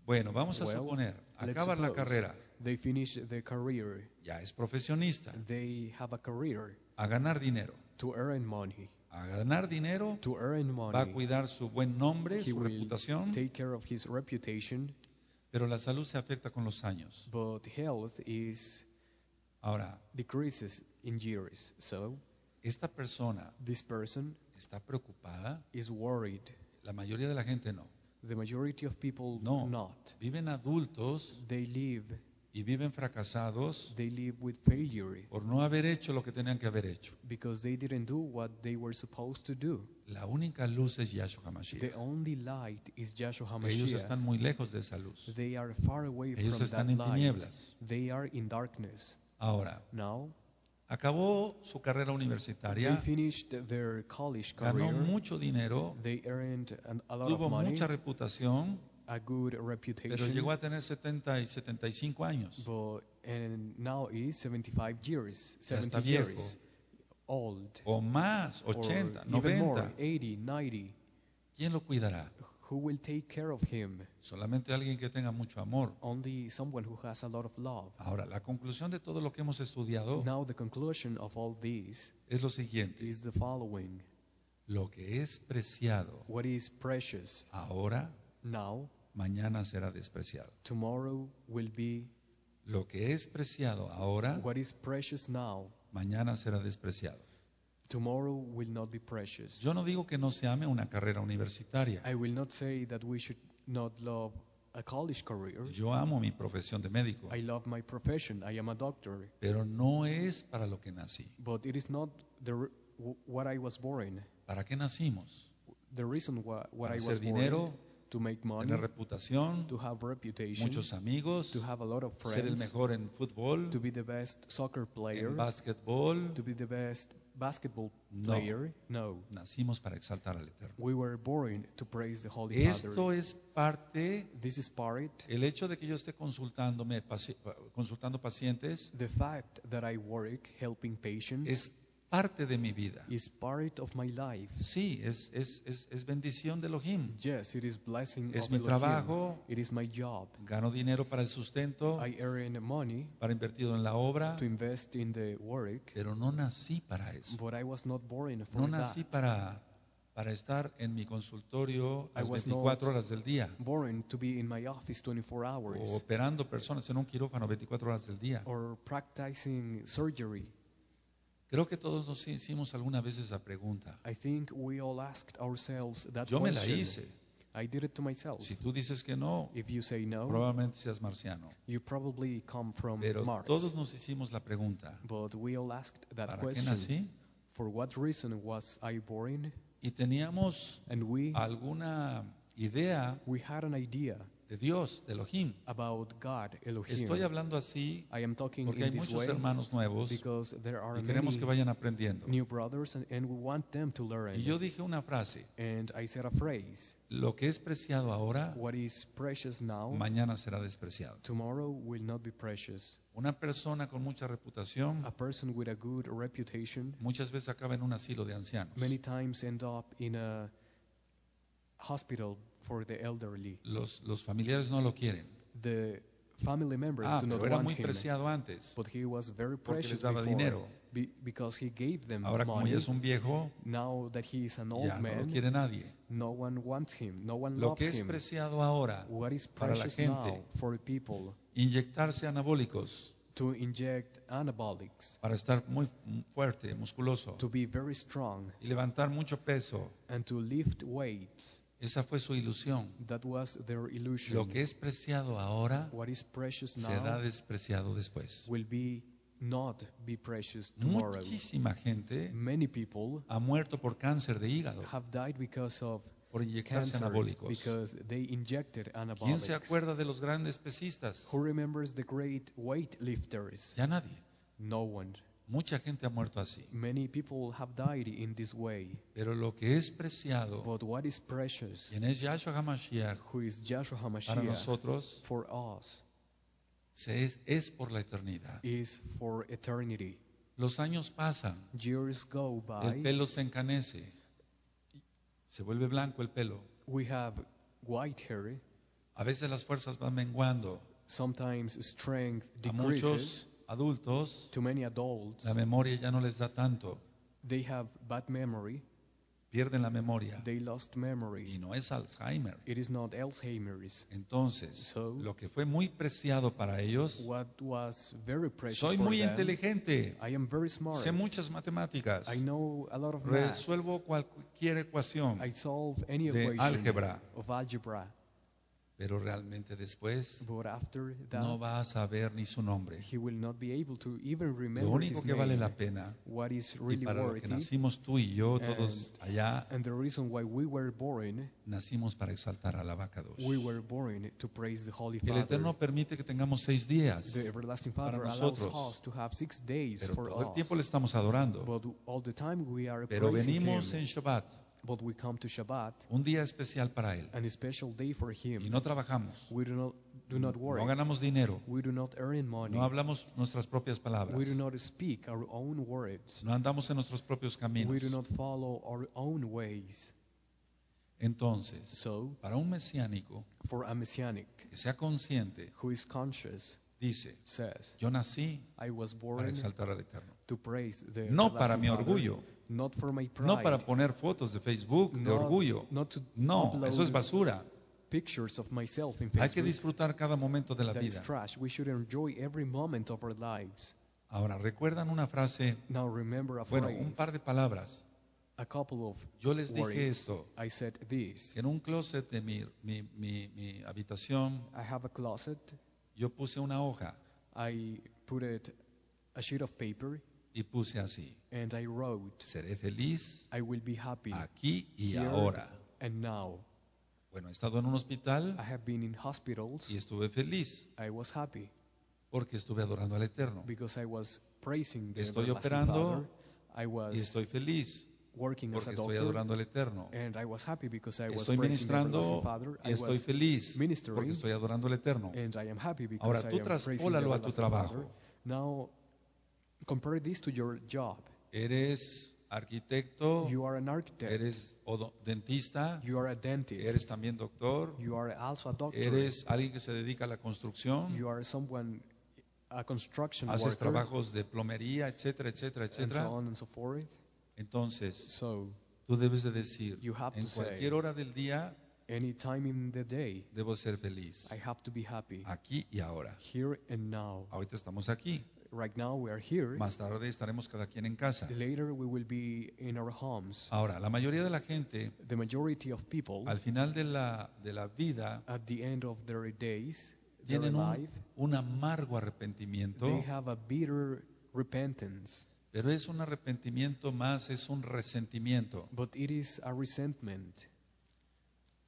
Bueno, vamos a Well, suponer, let's acaba la carrera, They finish career. ya es profesionista, They have a career a ganar dinero. to earn money. A ganar dinero, To earn va a money, cuidar su buen nombre, he su reputación, take care of his reputation, pero la salud se afecta con los años. but health is Ahora, decreases in years. So esta persona this person está preocupada, is worried. la mayoría de la gente no. The majority of people No. not. Viven adultos They live y viven fracasados they live with failure por no haber hecho lo que tenían que haber hecho. because they didn't do what they were supposed to do. La única luz es Yahshua HaMashiach. The only light is Joshua Ellos están HaMashiach. muy lejos de esa luz. They are far away Ellos from están that en light. tinieblas. They are in darkness. Ahora, Now, acabó su carrera universitaria, finished their college ganó mucho dinero, They earned an, a lot of tuvo money, mucha reputación, a good pero llegó a tener 70 y 75 años. but and now is 75 years, Ya 70 está viejo. years old, O más, or 80, even more, 90. 80, 90. ¿Quién lo cuidará? Who will take care of him? Solamente alguien que tenga mucho amor. Only someone who has a lot of love. Ahora, la conclusión de todo lo que hemos estudiado Now the conclusion of all this es lo siguiente. is the following. Lo que es preciado What is precious ahora, now, mañana será despreciado. tomorrow will be Lo que es preciado ahora, what is precious now, mañana será despreciado. Tomorrow will not be precious. Yo no digo que no se ame una carrera universitaria. I will not say that we should not love a college career. Yo amo mi profesión de médico, I love my profession. I am a doctor. pero no es para lo que nací. But it is not the, what I was born. ¿Para qué nacimos? The reason why what Para I hacer was born dinero, to make money, tener reputación, to have reputation, muchos amigos, to have a lot of ser el friends, mejor en fútbol, to be the best soccer player, en básquetbol. to be the best basketball No. player. No. Nacimos para exaltar al Eterno. We were born to praise the Holy Esto Father. es parte, This is part. el hecho de que yo esté consultándome, paci- consultando pacientes, The fact that I work helping patients es parte de mi vida. is part of my life. Sí, es, es, es, es bendición de Elohim. Yes, it is blessing Es of mi Elohim. trabajo. It is my job. Gano dinero para el sustento, I earn money para invertido en la obra, to invest in the work, pero no nací para eso. but I was not born for No nací that. para, para estar en mi consultorio las was 24 not- horas del día Born to be in my office 24 o hours operando personas en un quirófano 24 horas del día. or practicing surgery. Creo que todos nos hicimos alguna vez esa pregunta. I think we all asked ourselves that Yo me la question. hice. I did it to myself. Si tú dices que no, If you say no, probablemente seas marciano. you probably come from Pero Mars. todos nos hicimos la pregunta, But we all asked that ¿para qué question. nací? For what reason was I born? Y teníamos And we alguna idea we had an idea de Dios, de Elohim. about God, Elohim. Estoy hablando así I am talking porque hay muchos hermanos nuevos because there are y queremos que vayan aprendiendo. new brothers and, and we want them to learn. Y yo dije una frase, and I said a phrase, lo que es preciado ahora, what is precious now, mañana será despreciado. tomorrow will not be precious. Una persona con mucha reputación A person with a good reputation muchas veces acaba en un asilo de ancianos. many times end up in a hospital for the elderly. Los, los familiares no lo quieren. The family members Ah, do not pero era want muy him, preciado antes. but he was very Porque precious les daba before dinero. be- because he gave them Ahora como ya es un viejo, Now that he is an old ya no man, lo quiere nadie. no one wants him, no one Lo loves que es him. preciado ahora, What is para la precious gente. now for people inyectarse anabólicos to inject anabolics, para estar muy fuerte, musculoso to be very strong, y levantar mucho peso, and to lift weights. Esa fue su ilusión. That was their illusion. Lo que es preciado ahora what is precious será now despreciado después. will be not be precious tomorrow. Muchísima gente Many people ha muerto por cáncer de hígado, have died because of por inyectarse anabólicos. because they injected ¿Quién se acuerda de los grandes pesistas? Who remembers the great weightlifters? Ya nadie. No one. Mucha gente ha muerto así. Many people have died in this way. Pero lo que es preciado, But what is precious, quien es Yahshua HaMashiach who is para HaMashiach, nosotros, for us, se es, es por la eternidad. is for eternity. Los años pasan, Years go el by, pelo se encanece, se vuelve blanco el pelo. we have white hair, A veces las fuerzas van menguando. sometimes strength A decreases. muchos adultos To many adults, la memoria ya no les da tanto, they have bad memory, pierden la memoria they lost memory. y no es Alzheimer. It is not Alzheimer's. Entonces, So- lo que fue muy preciado para ellos, What was very precious soy for muy them, inteligente, I am very smart. sé muchas matemáticas, I know a lot of math. resuelvo cualquier ecuación, I solve any de equation álgebra. of algebra. Pero realmente después But after that, no va a saber ni su nombre. he will not be able to even Lo remember único his que vale name. la pena, What is y really para lo que nacimos tú y yo, todos And- allá, and the reason why we were born, nacimos para exaltar a la vaca dos. we were born to praise the Holy El Father. Eterno permite que tengamos seis días, The everlasting para Father allows nosotros. us to have six days pero for todo el tiempo le estamos adorando. But all the time we are Pero venimos Him. en Shabbat, But we come to Shabbat, un día especial para Él, and a special day for y Him. no trabajamos, We do not do not work. no ganamos dinero, We do not earn money. no hablamos nuestras propias palabras, We do not speak our own words. no andamos en nuestros propios caminos. We do not follow our own ways. Entonces, So, para un mesiánico for a messianic que sea consciente, who is conscious dice, says, yo nací I was para born exaltar al Eterno. to praise the No para mi orgullo, not for my pride, no para poner fotos de Facebook de not, orgullo. not to No, eso es basura. pictures of myself in Hay que Facebook. disfrutar cada momento de la That is vida. trash. We should enjoy every moment of our lives. Ahora, ¿recuerdan una frase? Now remember a Bueno, phrase, un par de palabras. a couple of Yo les dije words. esto. I said this. En un closet de mi, mi, mi, mi habitación, I have a closet. yo puse una hoja I put it a sheet of paper y puse así. and I wrote, Seré feliz I will be happy aquí y here ahora. and now. Bueno, he estado en un hospital I have been in hospitals. y estuve feliz I was happy porque estuve adorando al Eterno. because I was praising the Estoy operando Father. I was Y estoy feliz working as porque a estoy adorando al Eterno. and I was happy because I was Estoy ministrando Father. y I estoy was feliz ministering porque estoy adorando al Eterno. and I am happy because Ahora, tú traspólalo a tu trabajo. Now, compare this to your job. Eres arquitecto, You are an architect. eres dentista, You are a dentist. eres también doctor, You are also a doctor. eres alguien que se dedica a la construcción, You are someone, a construction haces worker, trabajos de plomería, etcétera, etcétera, and so etcétera. on and so forth. Entonces, So, tú debes de decir, You have en to say- cualquier hora del día any time in the day, debo ser feliz, I have to be happy. aquí y ahora. Here and now. Ahorita estamos aquí, Right now we are here. más tarde estaremos cada quien en casa. Later we will be in our homes. Ahora, la mayoría de la gente, The majority of people, al final de la, de la vida, at the end of their days, their tienen un, life, un amargo arrepentimiento, they have a bitter repentance. pero es un arrepentimiento más, es un resentimiento But it is a resentment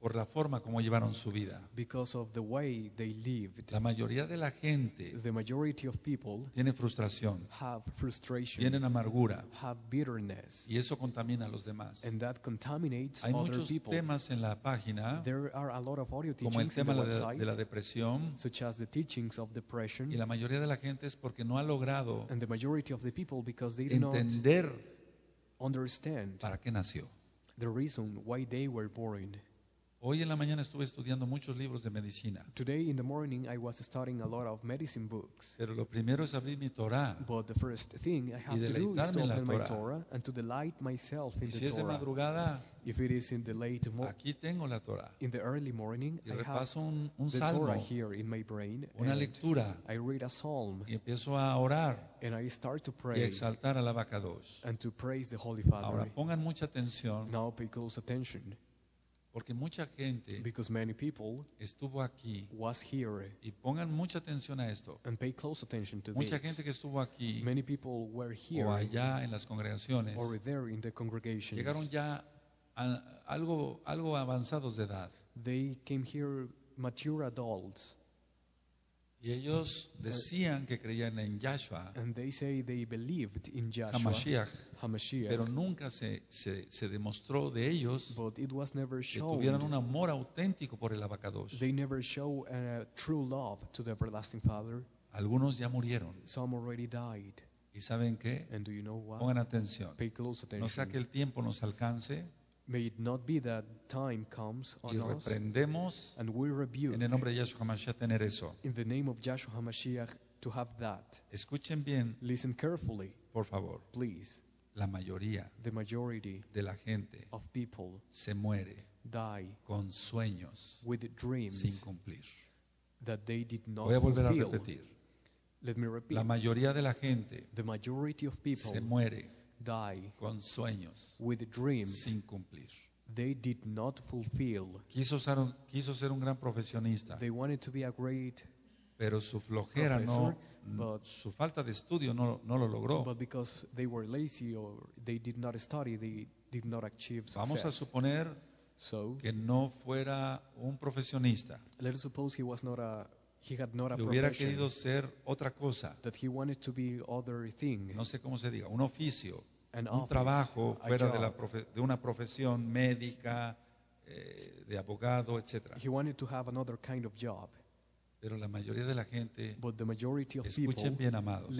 por la forma como llevaron su vida. because of the way they lived. La mayoría de la gente The majority of people tiene frustración, have frustration, tienen amargura have bitterness, y eso contamina a los demás. and that contaminates Hay other muchos people. temas en la página, There are a lot of audio como el tema de la, website, de la depresión, such as the teachings of depression, y la mayoría de la gente es porque no ha logrado and the majority of the people because they do not entender understand para qué nació. the reason why they were born. Hoy en la mañana estuve estudiando muchos libros de medicina, Today in the morning I was studying a lot of medicine books. pero lo primero es abrir mi Torah. But the first thing I have to do is to open my Torah. And to delight myself in Y si the es de Torah. madrugada, If it is in the late aquí tengo la Torah. in the early morning, Y I have repaso un, un the salmo, Torah here in my brain una and lectura, I read a psalm y empiezo a orar and I start to y a pray exaltar al abacados. and to praise the Holy Ahora, Father. pongan mucha atención, Now pay close attention porque mucha gente because many people estuvo aquí. was here Y pongan mucha atención a esto. and pay close attention to Mucha this. gente que estuvo aquí Many people were here o allá en las congregaciones or there in the congregations. llegaron ya a algo, algo avanzados de edad. They came here mature adults Y ellos decían que creían en Yahshua, and they say they believed in Joshua, Hamashiach, Hamashiach, pero nunca se, se, se demostró de ellos but it was never que tuvieran un amor auténtico por el abacados. They never show a true love to the everlasting Father. Algunos ya murieron. Some already died. ¿Y saben qué? And do you know what? Pongan atención. Pay close No sea que attention. el tiempo nos alcance May it not be that time comes y on us reprendemos and we rebuke en el nombre de Yahshua HaMashiach tener eso. in the name of Joshua HaMashiach to have that. Escuchen bien, Listen carefully, por favor. please. La mayoría The majority de la gente of people se muere die con sueños with sin dreams cumplir. that they did not Voy a volver a repetir. Let me repeat. La mayoría de la gente The majority of people se muere die con sueños with dreams sin cumplir. they did not fulfill. Quiso ser un, quiso ser un gran profesionista, They wanted to be a great, pero su flojera no, but- su falta de estudio no, no lo logró. but because they were lazy or they did not study, they did not achieve Vamos a success. suponer So que no fuera un profesionista, let us suppose he was not a, he had not a que hubiera profession, querido ser otra cosa, that he wanted to be other thing, no sé cómo se diga, un oficio, un office, trabajo fuera de, la profe- de una profesión médica, eh, de abogado, etcétera. He wanted to have another kind of job. Pero la mayoría de la gente, But the majority of people, escuchen bien amados,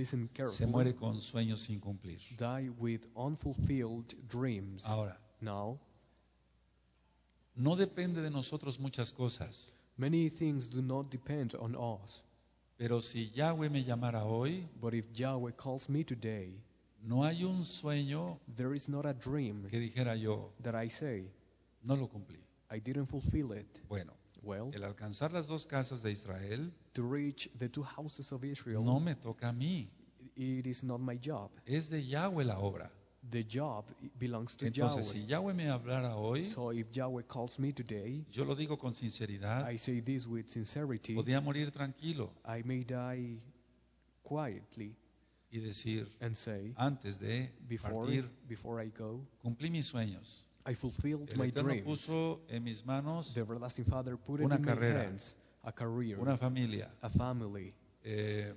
se muere con sueños sin cumplir. die with unfulfilled dreams. Ahora, Now, no depende de nosotros muchas cosas, many things do not depend on us. pero si Yahweh me llamara hoy, But if Yahweh calls me today, no hay un sueño there is not a dream que dijera yo, that I say, no lo cumplí. I didn't fulfill it. Bueno, Well, el alcanzar las dos casas de Israel to reach the two houses of Israel, no me toca a mí, it is not my job. es de Yahweh la obra. The job belongs to Entonces, si Yahweh. Yahweh me hablara hoy, So if Yahweh calls me today, yo lo digo con sinceridad, I say this with sincerity. morir tranquilo I may die quietly y decir, and say, antes de before, partir, before I go, cumplí mis sueños. I fulfilled El my Eterno dreams. puso en mis manos The everlasting Father put it in my carrera, hands, a career, una familia, a family, eh,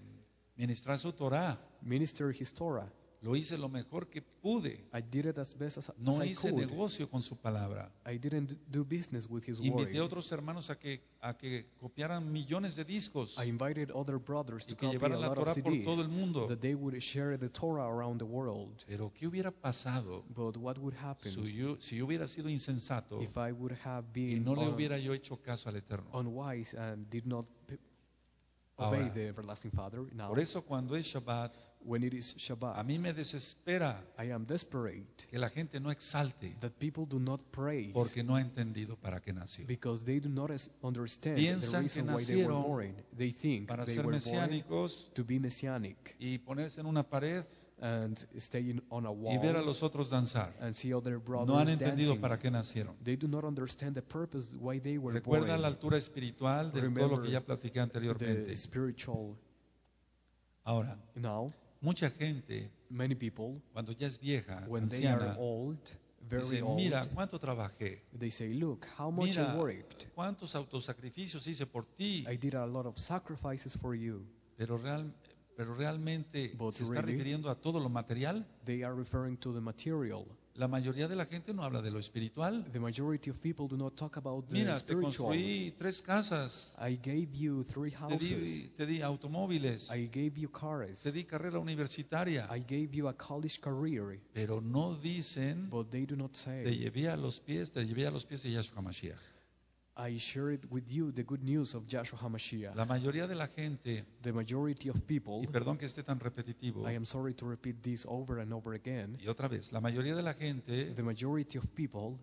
ministrar su Torah. minister His Torah. Lo hice lo mejor que pude. I did it as best as, No as I hice could. negocio con su palabra. I didn't do business with His Invité a word. otros hermanos a que, a que copiaran millones de discos I invited other brothers y to que copy a llevaran la lot of Torah por todo el mundo. that they would share the Torah around the world. Pero ¿qué hubiera pasado But what would happen si yo, si yo hubiera sido insensato if I would have y been no le un- hubiera yo hecho caso al Eterno? unwise and did not p- obey Ahora, the everlasting Father? Now, Por eso cuando es Shabbat, when it is a Shabbat, mí me desespera I am desperate que la gente no exalte that people do not praise porque no ha entendido para qué nació. because they do not understand the Piensan que reason why they were nacieron born. They think Para they ser were born mesiánicos to be messianic y ponerse en una pared and stay in, on a y ver a wall los otros danzar. and see other No han brothers entendido dancing. para qué nacieron. They do not understand the purpose why they were Recuerda la born. altura espiritual de todo lo que ya platiqué anteriormente. The spiritual. Ahora, Now, mucha gente, many people, cuando ya es vieja, when they are anciana, old, very dice, mira, ¿cuánto trabajé? they say, "Look, how much Mira, I worked. ¿cuántos autosacrificios hice por ti? I did a lot of sacrifices for you." Pero, real, pero realmente But se está really? refiriendo a todo lo material. They are referring to the material. La mayoría de la gente no habla de lo espiritual. The majority of people do not talk about the Mira, te spiritual. construí tres casas, I gave you three te houses. di, te di automóviles, I gave you cars. te di carrera universitaria, I gave you a college career. pero no dicen, But they do not te say, llevé a los pies, te llevé a los pies de Yahshua Mashiach. I shared with you the good news of Joshua HaMashiach. La mayoría de la gente, The majority of people, y perdón que esté tan repetitivo, I am sorry to repeat this over and over again, y otra vez, la mayoría de la gente the majority of people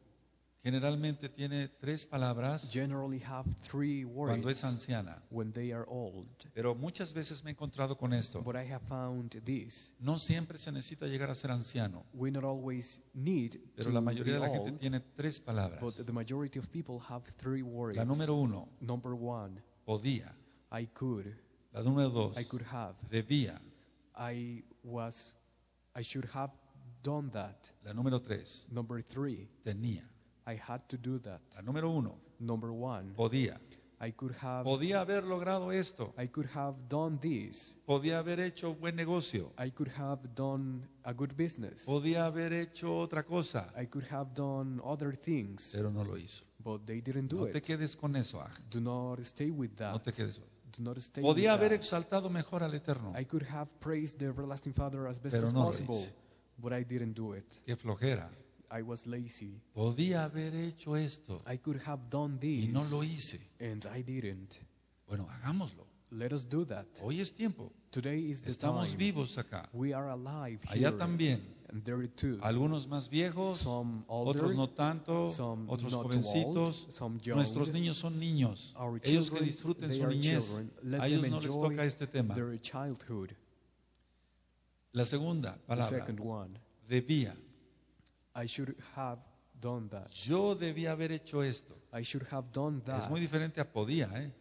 generalmente tiene tres palabras generally have three cuando es words anciana. when they are old. Pero muchas veces me he encontrado con esto. But I have found this. No siempre se necesita llegar a ser anciano, We not always need pero to la mayoría be de la gente old, tiene tres palabras. but the majority of people have three words. La número uno, Number one, podía. I could, La número dos, I could have, debía. I was, I should have done that. La número tres, Number three, tenía. I had to do that. La número uno, Number one, podía. I could have, Podía haber logrado esto. I could have done this. Podía haber hecho buen negocio. I could have done a good business. Podía haber hecho otra cosa. I could have done other things, Pero no lo hizo. but they didn't do No te it. quedes con eso. Do not stay with No that. te quedes. Do not stay Podía with haber that. exaltado mejor al Eterno. I could have praised the everlasting Father as best Pero as no lo possible, but I didn't do it. Qué flojera. I was lazy. Podía haber hecho esto I could have done y this, no lo hice. and I didn't. Bueno, hagámoslo. Let us do that. Hoy es tiempo. Today is the Estamos time. vivos acá. We are alive Allá here, también. and there too. Algunos más viejos, Some older, otros no tanto, some otros not too old, jovencitos. some young. Nuestros niños son niños. Our Ellos que children, disfruten they su niñez. children. A ellos no les toca este tema. their childhood. La segunda The palabra, second one, debía. I should have done that. Yo debía haber hecho esto. I should have done that. Es muy diferente a podía, ¿eh?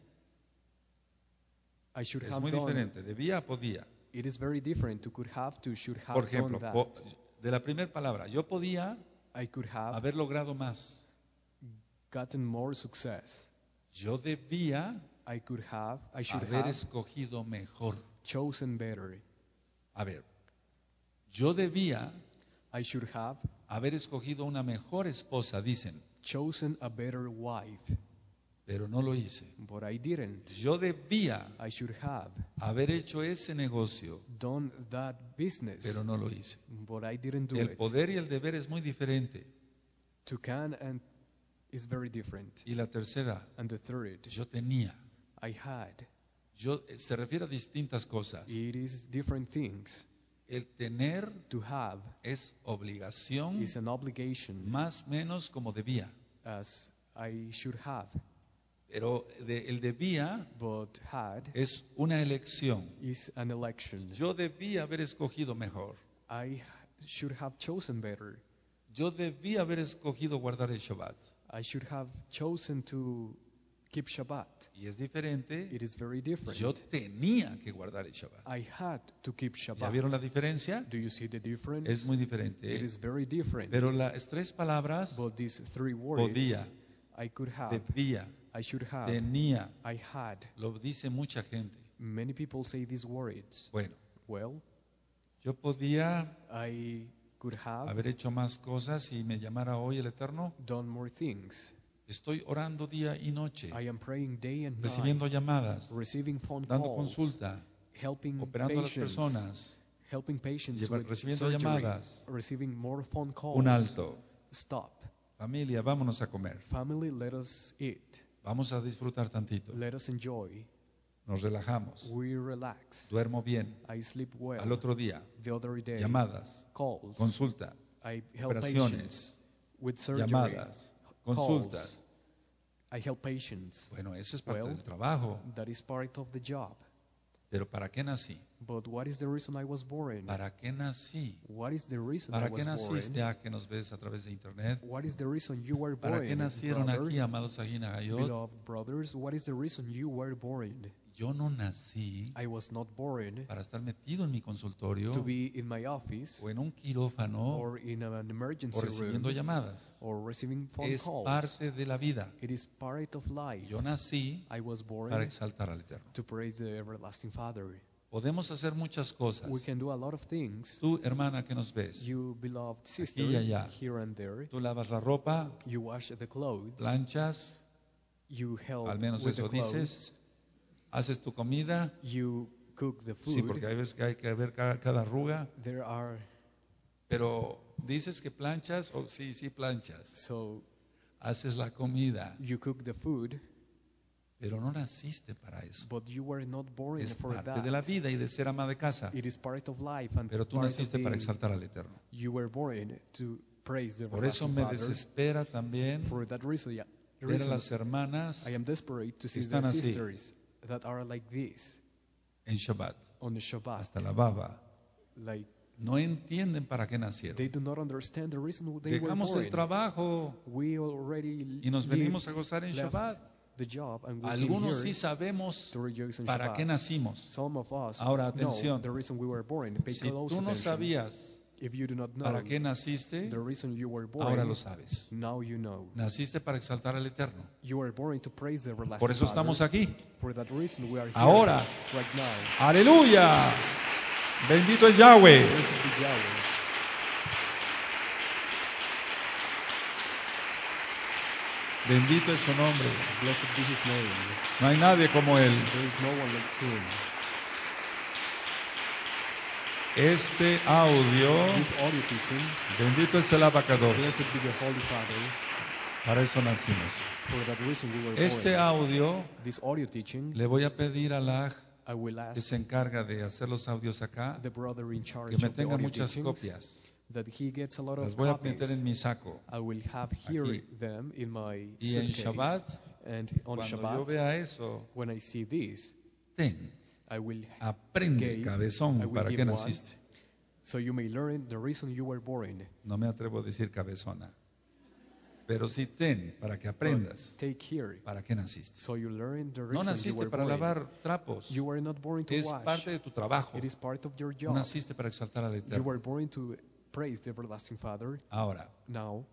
I should Es have muy done. diferente. Debía a podía. It is very different to could have to should have Por ejemplo, done that. po- de la primera palabra, yo podía I could have haber logrado más. gotten more success. Yo debía I could have, I should haber have escogido mejor. chosen better. A ver, yo debía I should have haber escogido una mejor esposa, dicen, chosen a better wife, pero no lo hice. but I didn't. Yo debía I should have haber hecho ese negocio, done that business, pero no lo hice. but I didn't do El it. poder y el deber es muy diferente. To can and is very different. Y la tercera, And the third, yo tenía. I had. Yo, se refiere a distintas cosas. It is different things. El tener To have es obligación, is an obligation más menos como debía. as I should have. Pero de- el debía but had es una elección. is an election. Yo debía haber escogido mejor. I should have chosen better. Yo debía haber escogido guardar el Shabbat. I should have chosen to keep Shabbat. Y es diferente. It is very different. Yo tenía que guardar el Shabbat. I had to keep ¿Ya Shabbat. vieron la diferencia? Do you see the difference? Es muy diferente. It is very different. Pero las tres palabras, but these three words, podía, I could have, debía, I should have, tenía, I had. lo dice mucha gente. Many people say these words. Bueno, Well, yo podía I could have haber hecho más cosas y me llamara hoy el Eterno. done more things. Estoy orando día y noche, I am praying day and recibiendo night, llamadas, recieving phone dando calls, consulta, helping operando a las personas. helping patients recibiendo surgery, llamadas. receiving more phone calls. Un alto. Stop. Familia, vámonos a comer. Family, let us eat. Vamos a disfrutar tantito. Let us enjoy. Nos relajamos. We relax. Duermo bien. I sleep well. Al otro día, the other day, llamadas, calls. consulta, I help operaciones, with surgery. llamadas, consultas. I help patients. Bueno, eso es parte Well, del trabajo. That is part of the job. Pero ¿para qué nací? But what is the reason I was born? ¿Para qué nací? What is the reason I ¿Para was qué naciste born? a que nos ves a través de internet? What is the reason you were ¿Para qué born? nacieron brother? aquí, amados Agina Gayot? Beloved brothers, what is the reason you were born? Yo no nací I was not born para estar metido en mi consultorio to be in my office o en un quirófano or in an o emergency recibiendo room llamadas. or receiving phone Es calls. parte de la vida. It is part of life. Yo nací I was born para exaltar al Eterno. to praise the everlasting Father. Podemos hacer muchas cosas. We can do a lot of things. Tú, hermana que nos ves, You beloved sister, y allá. here and there, tú lavas la ropa, you wash the clothes, planchas, you help al menos with the eso clothes, dices, haces tu comida. you cook the food. Sí, porque hay veces que hay que ver cada, cada arruga. There are Pero dices que planchas, o sí, sí planchas. so Haces la comida, you cook the food, pero no naciste para eso. but you were not born Es for parte that. de la vida y de ser ama de casa. It is part of life and Pero tú part naciste para exaltar al Eterno. You were born to praise the Por eso me Father. desespera también For that reason, yeah, ver a las hermanas I am desperate to see están the así. That are like this en Shabbat, on the Shabbat. hasta la baba. Like No entienden para qué nacieron. they do not understand the reason they were Dejamos born. el trabajo We already y nos venimos a gozar en left Shabbat. the job and Algunos sí sabemos para qué nacimos. Some of us Ahora, know atención. the reason we were born. Pay Si tú no attention. sabías If you do not know para qué naciste, the reason you were born, ahora lo sabes. now you know. Naciste para exaltar al Eterno. You were born to praise the everlasting Por eso estamos aquí. For that reason we are here Ahora. right now. Aleluya. Bendito es Yahweh. Bendito es su nombre. Blessed be his name. No hay nadie como Él. There is no one like him. Este audio, This audio teaching, bendito es el abacados. blessed be the Holy Father. Para eso nacimos. For that reason we were Este born. audio This audio teaching, le voy a pedir a la I will que se encarga de hacer los audios acá the brother in charge que me tenga muchas teachings copias. that he gets a lot Las of voy a meter copies. en mi saco. I will have here Aquí. them in my Y en. Shabbat, and on Cuando yo Shabbat, vea eso, when I see this, ten, aprende, cabezón, will para qué naciste. so you may learn the reason you were born. No me atrevo a decir cabezona. Pero sí ten, para que But aprendas take here, para qué naciste. so you learn the No reason you naciste were para born. lavar trapos. You were not born to Es wash. parte de tu trabajo. It is part of your No job. naciste para exaltar al You Eterno. were born to praise the everlasting Father. Ahora, Now,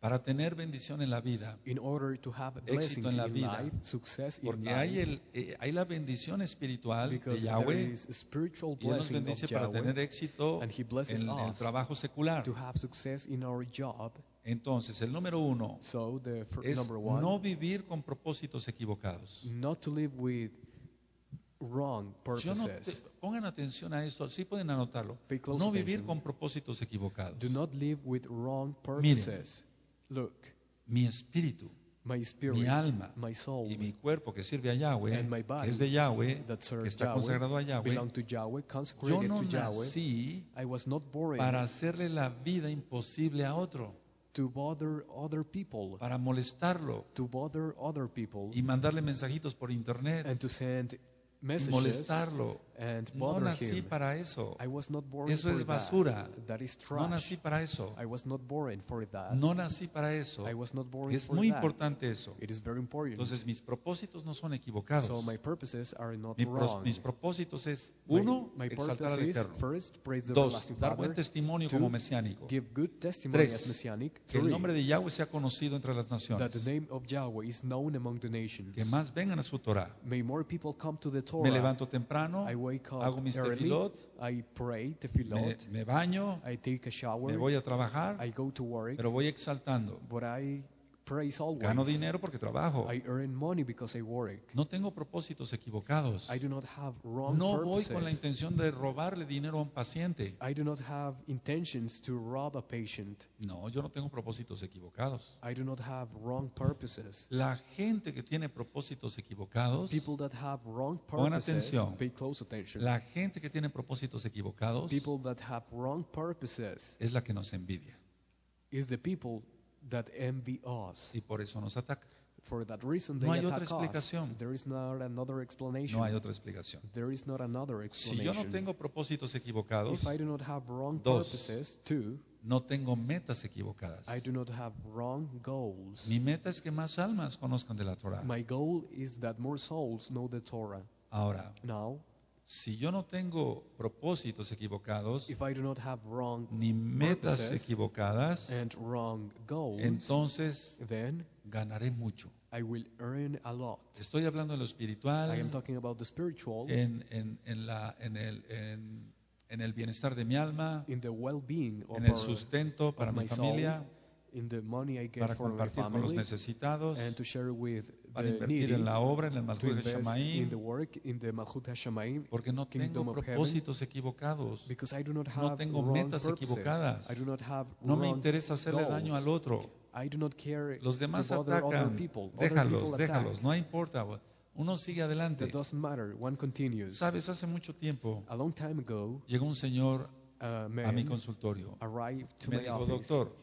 para tener bendición en la vida, in order to have Éxito en la in vida. life, success in porque life, hay, el, eh, hay la bendición espiritual de Yahweh y Él nos bendice para Yahweh tener éxito en el trabajo secular. to have success in our job. Entonces, el número uno So the es one, no vivir con propósitos equivocados. not to live with wrong no purposes. te- pongan atención a esto, sí pueden anotarlo. No vivir con propósitos equivocados. Do not live with wrong purposes. Look, Mi espíritu my spirit, mi alma my soul, y mi cuerpo que sirve a Yahweh, And my body que es de Yahweh, that que está Yahweh, consagrado a Yahweh, to Yahweh, yo no to Yahweh. nací I was not born para hacerle la vida imposible a otro. to bother other people, para molestarlo to bother other people, y mandarle mensajitos por internet and to send y messages molestarlo. And No nací him. para eso. I was not born Eso for es basura. that. That is No trash. nací para eso. I was not born for that. No nací para eso. I was not born Es for muy that. importante eso. It is very important. Entonces mis propósitos no son equivocados. so my purposes are not Mi wrong. mis propósitos es My- uno, my, exaltar purpose al Eterno. first praise the Dos, dar buen testimonio Two, como mesiánico. Give good testimony Tres, as messianic. Que el nombre de Yahweh sea conocido entre las that the naciones. name of Yahweh is known among the nations. Que más vengan a su Torah. May more people come to the Me Torah. levanto temprano, I wake up hago mis early. tefilot, I pray me, tefillot. me baño, I take a shower. me voy a trabajar, I go to work. pero voy exaltando. but I always. Gano dinero porque trabajo. I earn money because I work. No tengo propósitos equivocados. I do not have wrong No voy purposes. con la intención de robarle dinero a un paciente. I do not have intentions to rob a patient. No, yo no tengo propósitos equivocados. I do not have wrong purposes. La gente que tiene propósitos equivocados, People that have wrong purposes, atención. pay close attention. la gente que tiene propósitos equivocados People that have wrong purposes es la que nos envidia is the people that envy us. y por eso nos ataca. For that reason, No hay otra us. explicación. There is not another explanation. No hay otra explicación. There is not another Si yo explanation. no tengo propósitos equivocados, if I do not have wrong Dos. purposes, two, no tengo metas equivocadas. I do not have wrong goals. Mi meta es que más almas conozcan de la Torah. My goal is that more souls know the Torah. Ahora, Now, si yo no tengo propósitos equivocados if I do not have wrong ni metas purposes equivocadas, and wrong goals, entonces then ganaré mucho. I will earn a lot. Estoy hablando en lo espiritual, I am talking about the spiritual, en, en- en la- en el, en- en el bienestar de mi alma, in the well-being of, en el our, sustento para mi soul, familia, in the money I get para for my compartir con los necesitados, and to share with para invertir en la obra, en el Malhut HaShamayim, porque no tengo propósitos equivocados. No tengo metas equivocadas. No me interesa hacerle daño al otro. Los demás atacan. Déjalos, déjalos, no importa. Uno sigue adelante. That doesn't matter. One continues. Sabes, hace mucho tiempo A long time ago, llegó un señor a a mi consultorio. arrived to Me dijo. "Doctor."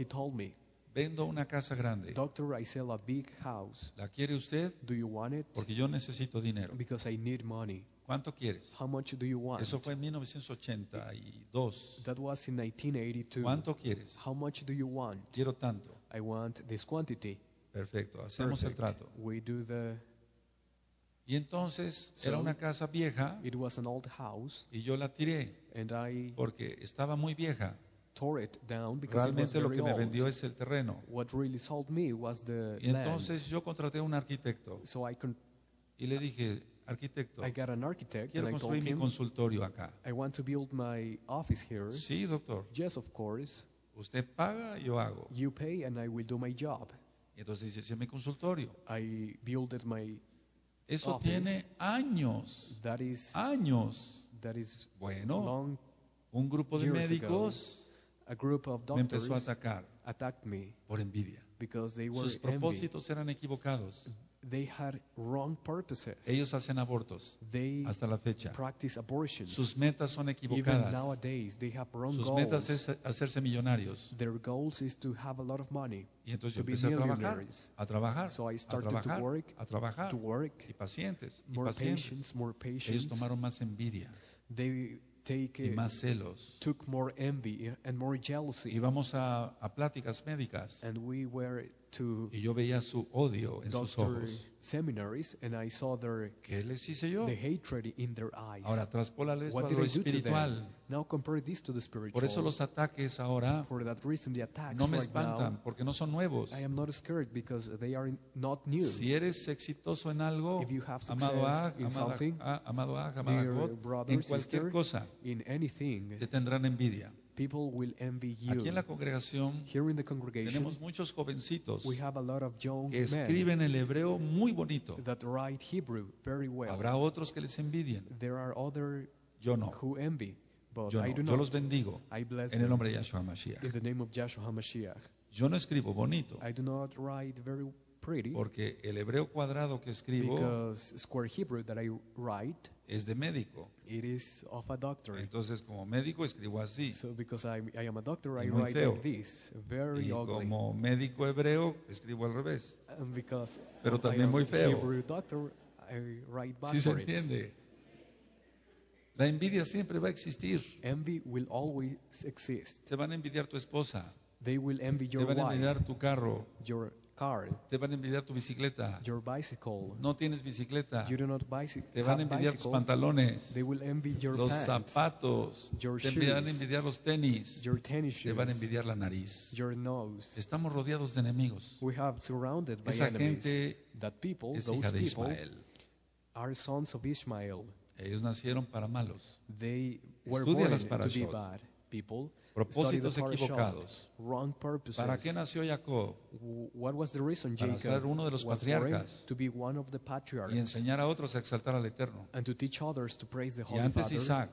Vendo una casa grande. Doctor, I sell a big house. ¿La quiere usted? Do you want it? Porque yo necesito dinero. Because I need money. ¿Cuánto quieres? How much do you want? Eso fue en 1982. That was in 1982. ¿Cuánto quieres? How much do you want? Quiero tanto. I want this quantity. Perfecto, hacemos el Perfect. trato. We do the. Y entonces So- era una casa vieja It was an old house, y yo la tiré and I porque estaba muy vieja. Tore it down because it was Realmente lo very que me old. vendió es el terreno. What really sold me was the Y land. entonces yo contraté a un arquitecto So I con- y le dije, arquitecto, I got an architect quiero and I told construir mi him consultorio acá. I want to build my office here. Sí, doctor. Yes, of course. Usted paga, yo hago. You pay and I will do my job. Y entonces dice, ese es mi consultorio. I my Eso Office. tiene años, that is años. that is Bueno, long un grupo de years médicos a group of me empezó a doctors atacar attacked me por envidia. because they were Sus envy. propósitos eran equivocados. They had wrong purposes. Ellos hacen abortos they hasta la fecha. practice abortions. Sus metas son Even equivocadas. nowadays, they have wrong Sus goals. metas es hacerse millonarios. Their goals is to have a lot of money, Y entonces yo to be empecé a trabajar, a trabajar, So I a started to work, a trabajar. to work, Y pacientes, y more pacientes. patience, more Ellos patience. tomaron más envidia They take y más celos. took more envy and more jealousy. Íbamos a, a pláticas médicas And we were to y yo veía su odio en sus ojos. seminaries, and I saw their ¿Qué les hice yo? the hatred in their eyes. Ahora traspólale esto what a did lo I do to espiritual. them? Now compare this to the spiritual. Por eso los ataques ahora For that reason, the attacks no me right espantan, now, porque no son nuevos. I am not scared because they are not new. Si eres exitoso en algo, If you have amado Ag, in amada- something, amado en cualquier sister, cosa In anything, te tendrán envidia. People will envy you. Aquí en la congregación Here in the congregation, tenemos muchos jovencitos we have a lot of young que escriben el hebreo muy bonito. that write Hebrew very well. Habrá otros que les envidien. There are other Yo no. who envy, but Yo I do Yo not. los bendigo I bless en el nombre de Yahshua Mashiach. in the name of HaMashiach. Yo no escribo bonito. I do not write very pretty porque el hebreo cuadrado que escribo because square Hebrew that I write, es de médico. it is of a doctor. Entonces, como médico escribo así. So because I, I am a doctor, I muy write feo. like this, very Y ugly. como médico hebreo escribo al revés. And because Pero I también am muy a feo. Hebrew doctor, I write ¿Sí se entiende? La envidia siempre va a existir. Envy will always exist. Te van a envidiar tu esposa, They will envy te your van a wife, envidiar tu carro, your car, te van a envidiar tu bicicleta. your bicycle. No tienes bicicleta, You do not bicy- te van a envidiar tus bicycle. pantalones, They will envy your los pants, zapatos, your te van a envidiar los tenis, your tennis te van a envidiar la nariz. your nose. Estamos rodeados de enemigos. We have surrounded by Esa enemies. gente That people, es those hija de Ismael. are sons of Ishmael. Ellos nacieron para malos. They were Estudia born las to be bad people. Propósitos equivocados. Wrong purposes. ¿Para qué nació Jacob? W- What was the reason Para ser uno de los patriarcas. To be one of the Y enseñar a otros a exaltar al Eterno. And to teach others to praise the Y antes. Isaac,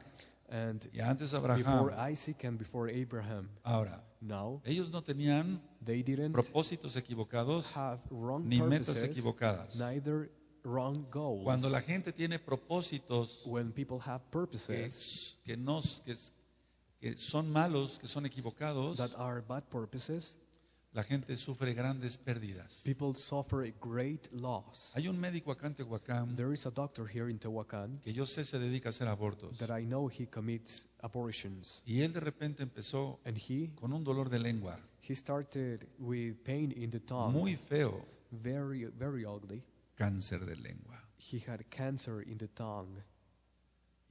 And y antes before Abraham. Isaac and before Abraham. Ahora, Now, ellos no tenían they didn't propósitos equivocados have wrong ni metas purposes, equivocadas. neither wrong goals. Cuando la gente tiene propósitos when people have que, purposes que no- que- que son malos, que son equivocados, that are bad purposes, la gente sufre grandes pérdidas. people suffer a great loss. Hay un médico acá en Tehuacán There is a doctor here in Tehuacan que yo sé se dedica a hacer abortos. that I know he commits abortions. Y él de repente empezó And he con un dolor de lengua he started with pain in the tongue, muy feo, very very ugly. cáncer de lengua. He had cancer in the tongue.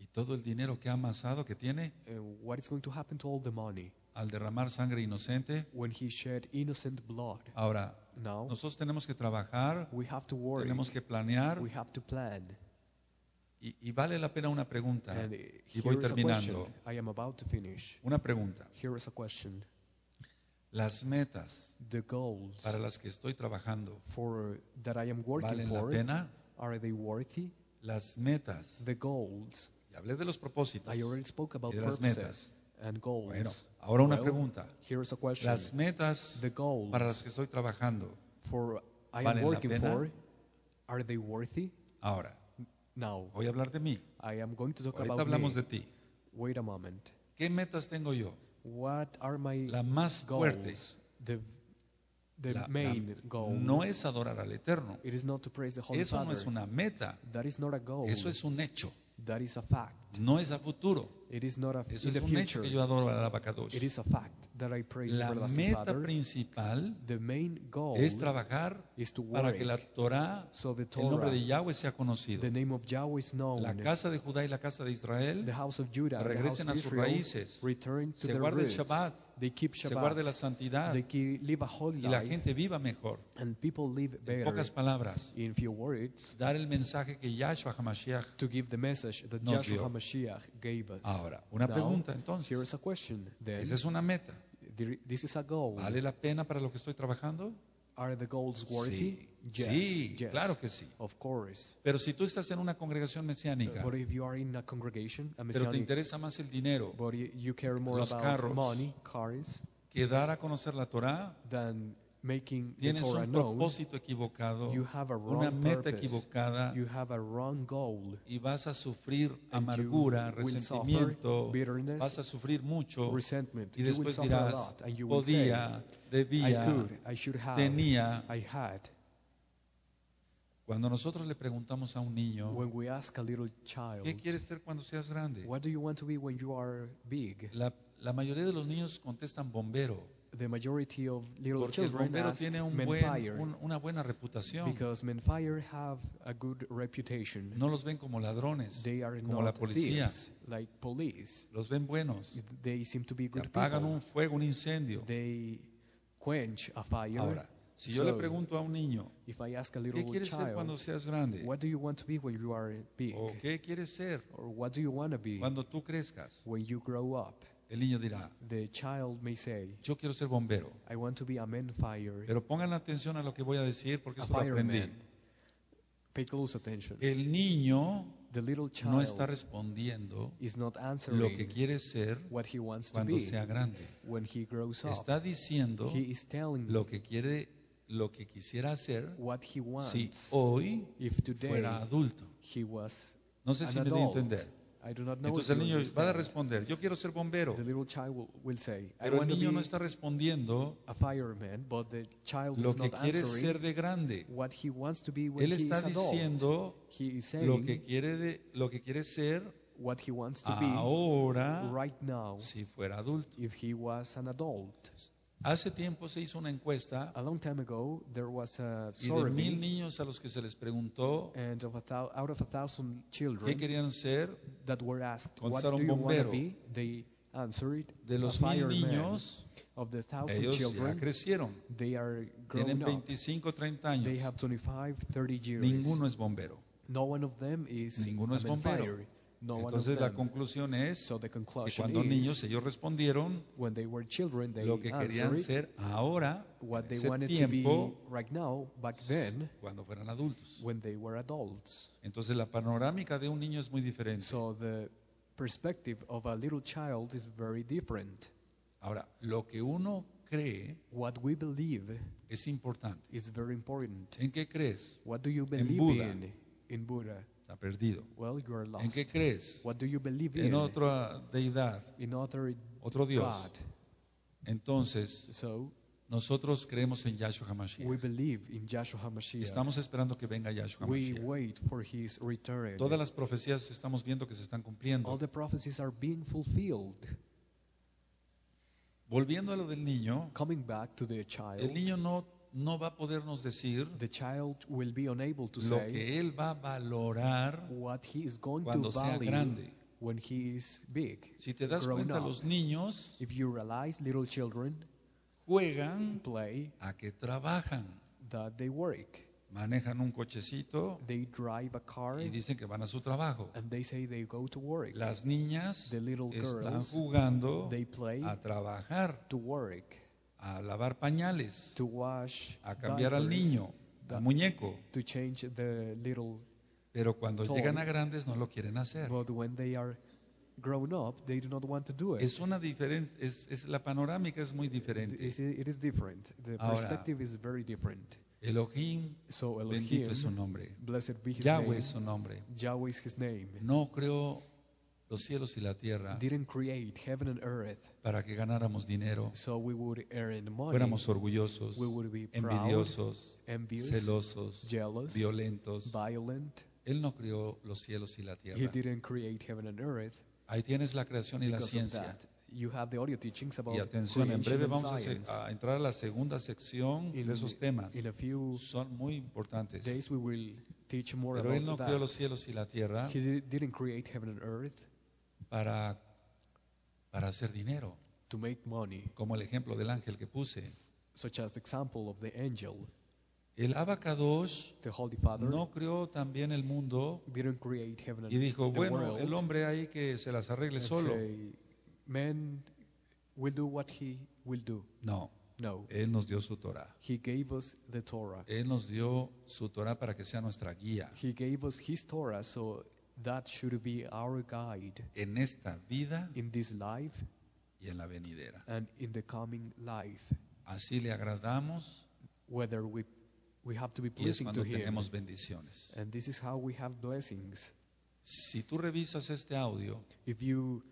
Y todo el dinero que ha amasado, que tiene, And what is going to happen to all the money al derramar sangre inocente. when he shed innocent blood? Ahora, Now nosotros tenemos que trabajar, we have to worry. tenemos que planear We have to plan. y, y vale la pena una pregunta. And Y voy here is a question. terminando. I am about to finish. Una pregunta. Here is a question. Las metas The goals para las que estoy trabajando, for that I am working ¿valen la for pena? are they worthy? Las metas. The goals. Hablé de los propósitos. I already spoke about Y de las purposes metas. and goals. Bueno, ahora una Well, pregunta. A question. Las metas The goals para las que estoy trabajando, for I ¿valen am la working pena? for are they worthy? ahora, Now voy a hablar de mí. I am going to talk Ahorita about hablamos me. de ti. Wait a moment. ¿Qué metas tengo yo? What are my La más fuerte. goals? The the La- la- main goal. no es adorar al Eterno. It is not to praise the Holy Eso no es una meta. That is not a goal. Eso es un hecho. That is a fact. No es a futuro. It is not a Eso es un hecho future. que yo adoro Abacadosh. It is a fact that I praise the La meta Father. principal The main goal es trabajar para que la Torah, so the el nombre de Yahweh sea conocido. the name of Yahweh is known. La casa de Judá y la casa de Israel the house of Judah, and the house regresen a sus raíces. return to Se guarde el. Shabbat, They keep se Shabbat. guarde la santidad They keep, live a holy y la gente viva mejor. and people live En better. pocas palabras, In few words, dar el mensaje que Yahshua HaMashiach. to give the message that Nos Joshua dio. Ahora, una pregunta entonces. Here is a question. Then, Esa es una meta. there- this is a goal. ¿Vale la pena para lo que estoy trabajando? Are the goals worthy? Sí. Yes, Sí, yes, claro que sí. Of course. Pero si tú estás en una congregación mesiánica, But if you are in a congregation, a pero te interesa más el dinero but you you care more Los about carros. money, cars, que dar a conocer la Torah, than making the tienes Torah un known, propósito equivocado, you have a una wrong meta purpose. equivocada You have a wrong goal. y vas a sufrir amargura, resentimiento, bitterness, vas a sufrir mucho resentment. y you will después suffer a dirás, lot, and you will say, podía, I debía, could, I should have, tenía. I had. Cuando nosotros le preguntamos a un niño, When we ask a little child, ¿qué quieres ser cuando seas grande? what do you want to be when you are big? La, la mayoría de los niños contestan bombero, The majority of little porque el children bombero ask tiene un buen- un- una buena reputación. because have a good reputation. No los ven como ladrones, they are como not la policía. thieves like police. Los ven buenos. They seem to be good apagan people. un fuego, un incendio. They quench a fire. Ahora, si yo le pregunto a un niño, if I ask a ¿qué little quieres ser cuando child, seas grande? what do you want to be when you are big? ¿O qué quieres ser Or what do you want to be cuando tú crezcas? when you grow up? El niño dirá, The child may say, yo quiero ser bombero. I want to be a man fire, Pero pongan atención a lo que voy a decir porque a eso lo aprendí. Pay close attention. El niño The little child no está respondiendo is not lo que answering quiere ser what he wants to cuando be sea grande. when he grows up. Está diciendo He is telling lo que quiere, lo que quisiera hacer what he wants si hoy if today fuera adulto. he was No sé si me di a adult. entender. I do not know Entonces el niño va a responder, yo quiero ser bombero. The little child will, will say, I Pero el want to niño be no está respondiendo a fireman, but the child lo is que not quiere answering ser de grande. what he wants to be when Él he está is adult. diciendo He is lo saying que quiere de, lo que quiere ser what he wants to be ahora right now si fuera adulto. if he was an adult. Hace tiempo se hizo una encuesta A long time ago, there was a y de mil niños a los que se les preguntó and of a thou- out of a thousand qué children querían ser, that were asked, what Contestaron do you want to bombero. be? They answered, de a los mil fireman. niños, Of the thousand ellos ya children, crecieron, they are tienen grown up. 25, 30 They años. have 25, 30 years. Ninguno es bombero. No one of them is Ninguno a es bombero. fire. No Entonces la conclusión es So the que cuando is, niños ellos respondieron when they were children, they lo que querían ser ahora, what en they ese wanted to tiempo, be right now, back then, cuando fueran adultos. when they were adults. Entonces la panorámica de un niño es muy diferente. So the perspective of a little child is very different. Ahora, lo que uno cree What we believe es importante. is very important. ¿En qué crees? What do you believe Buddha. in? In Buddha. Está perdido. Well, you are ¿En lost. qué crees? What do you believe En in? otra deidad, In other otro Dios. God. Entonces, So nosotros creemos en Yahshua we HaMashiach. believe in HaMashiach. estamos esperando que venga Yahshua We HaMashiach. wait for his return. Todas las profecías estamos viendo que se están All cumpliendo. the prophecies are being fulfilled. Volviendo a lo del niño, Coming back to the el child, niño no, no va a podernos decir the child will be unable to lo say que él va a valorar what he is going to cuando sea value grande. when he is big. Si te das cuenta, up. los niños If you realize little children juegan play a que trabajan. that they work, Manejan un cochecito they drive a car y dicen que van a su trabajo. and they say they go to work. Las niñas The little están girls, jugando they play a trabajar, to work, a lavar pañales, to wash, a cambiar al niño, the- al muñeco. to change the little. Pero cuando Toy. llegan a grandes no lo quieren hacer. But when they are grown up, they do not want to do it. Es una diferencia, es, es- la panorámica es muy diferente. It is- it is different. The Ahora, perspective is very different. Elohim, So bendito Elohim, es su nombre. blessed be his Yahweh name. es su nombre. Yahweh is his name. No creó los cielos y la tierra Didn't create heaven and earth para que ganáramos dinero, so we would earn money. fuéramos orgullosos, we would be proud, envidiosos, envious, celosos, jealous, violentos. violent. Él no creó los cielos y la He tierra. didn't create heaven and earth. Ahí tienes la creación y la ciencia. you have the audio teachings about Y atención, en breve vamos a, entrar a la segunda sección In- de esos temas. In a few Son muy importantes. days, we will teach more Pero Él no creó los cielos y la tierra He di- didn't create heaven and earth para, para hacer dinero, to make money, como el ejemplo del ángel que puse. such as the example of the angel. El Abacadosh The Holy Father no creó también el mundo y dijo, the bueno, world el hombre ahí que se las arregle solo. man will do what he will do. No, No, Él nos dio su Torah. he gave us the Torah. Él nos dio su Torah para que sea nuestra guía He gave us his Torah, so that should be our guide en esta vida in this life y en la venidera. and in the coming life. Así le agradamos Whether we we have to be y es pleasing cuando to him. tenemos bendiciones. And this is how we have blessings. Si tú revisas este audio, If you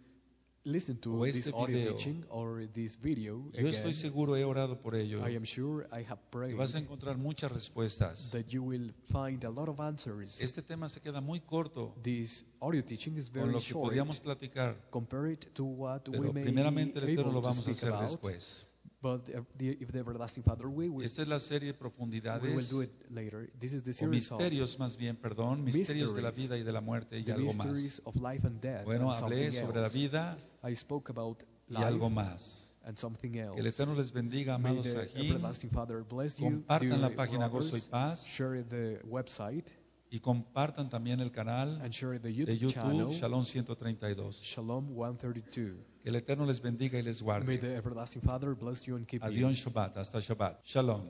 listen to O this este audio video. teaching or this video yo estoy seguro, he orado por ello, I am sure I have prayed vas a encontrar muchas respuestas. that you will find a lot of answers. Este tema se queda muy corto This audio teaching is con very lo que short podíamos platicar, compared to what we pero may primeramente el lo vamos a hacer about. después. But if the, if the everlasting Father, we will, Esta es la serie we will Profundidades do it later. This is the o series of misterios más bien, perdón, misterios de la vida y de la muerte y algo más. of life and death. Bueno, and hablé sobre la vida I spoke about y life algo más. and something else. Que el Eterno les bendiga, amados you. Compartan la página Gozo y. Paz Share the website y compartan también el canal and share the de YouTube, YouTube channel. Shalom 132. Shalom 132. El Eterno les bendiga y les May guarde. the everlasting Father bless you and keep you. Adiós Shabbat, hasta Shabbat. Shalom.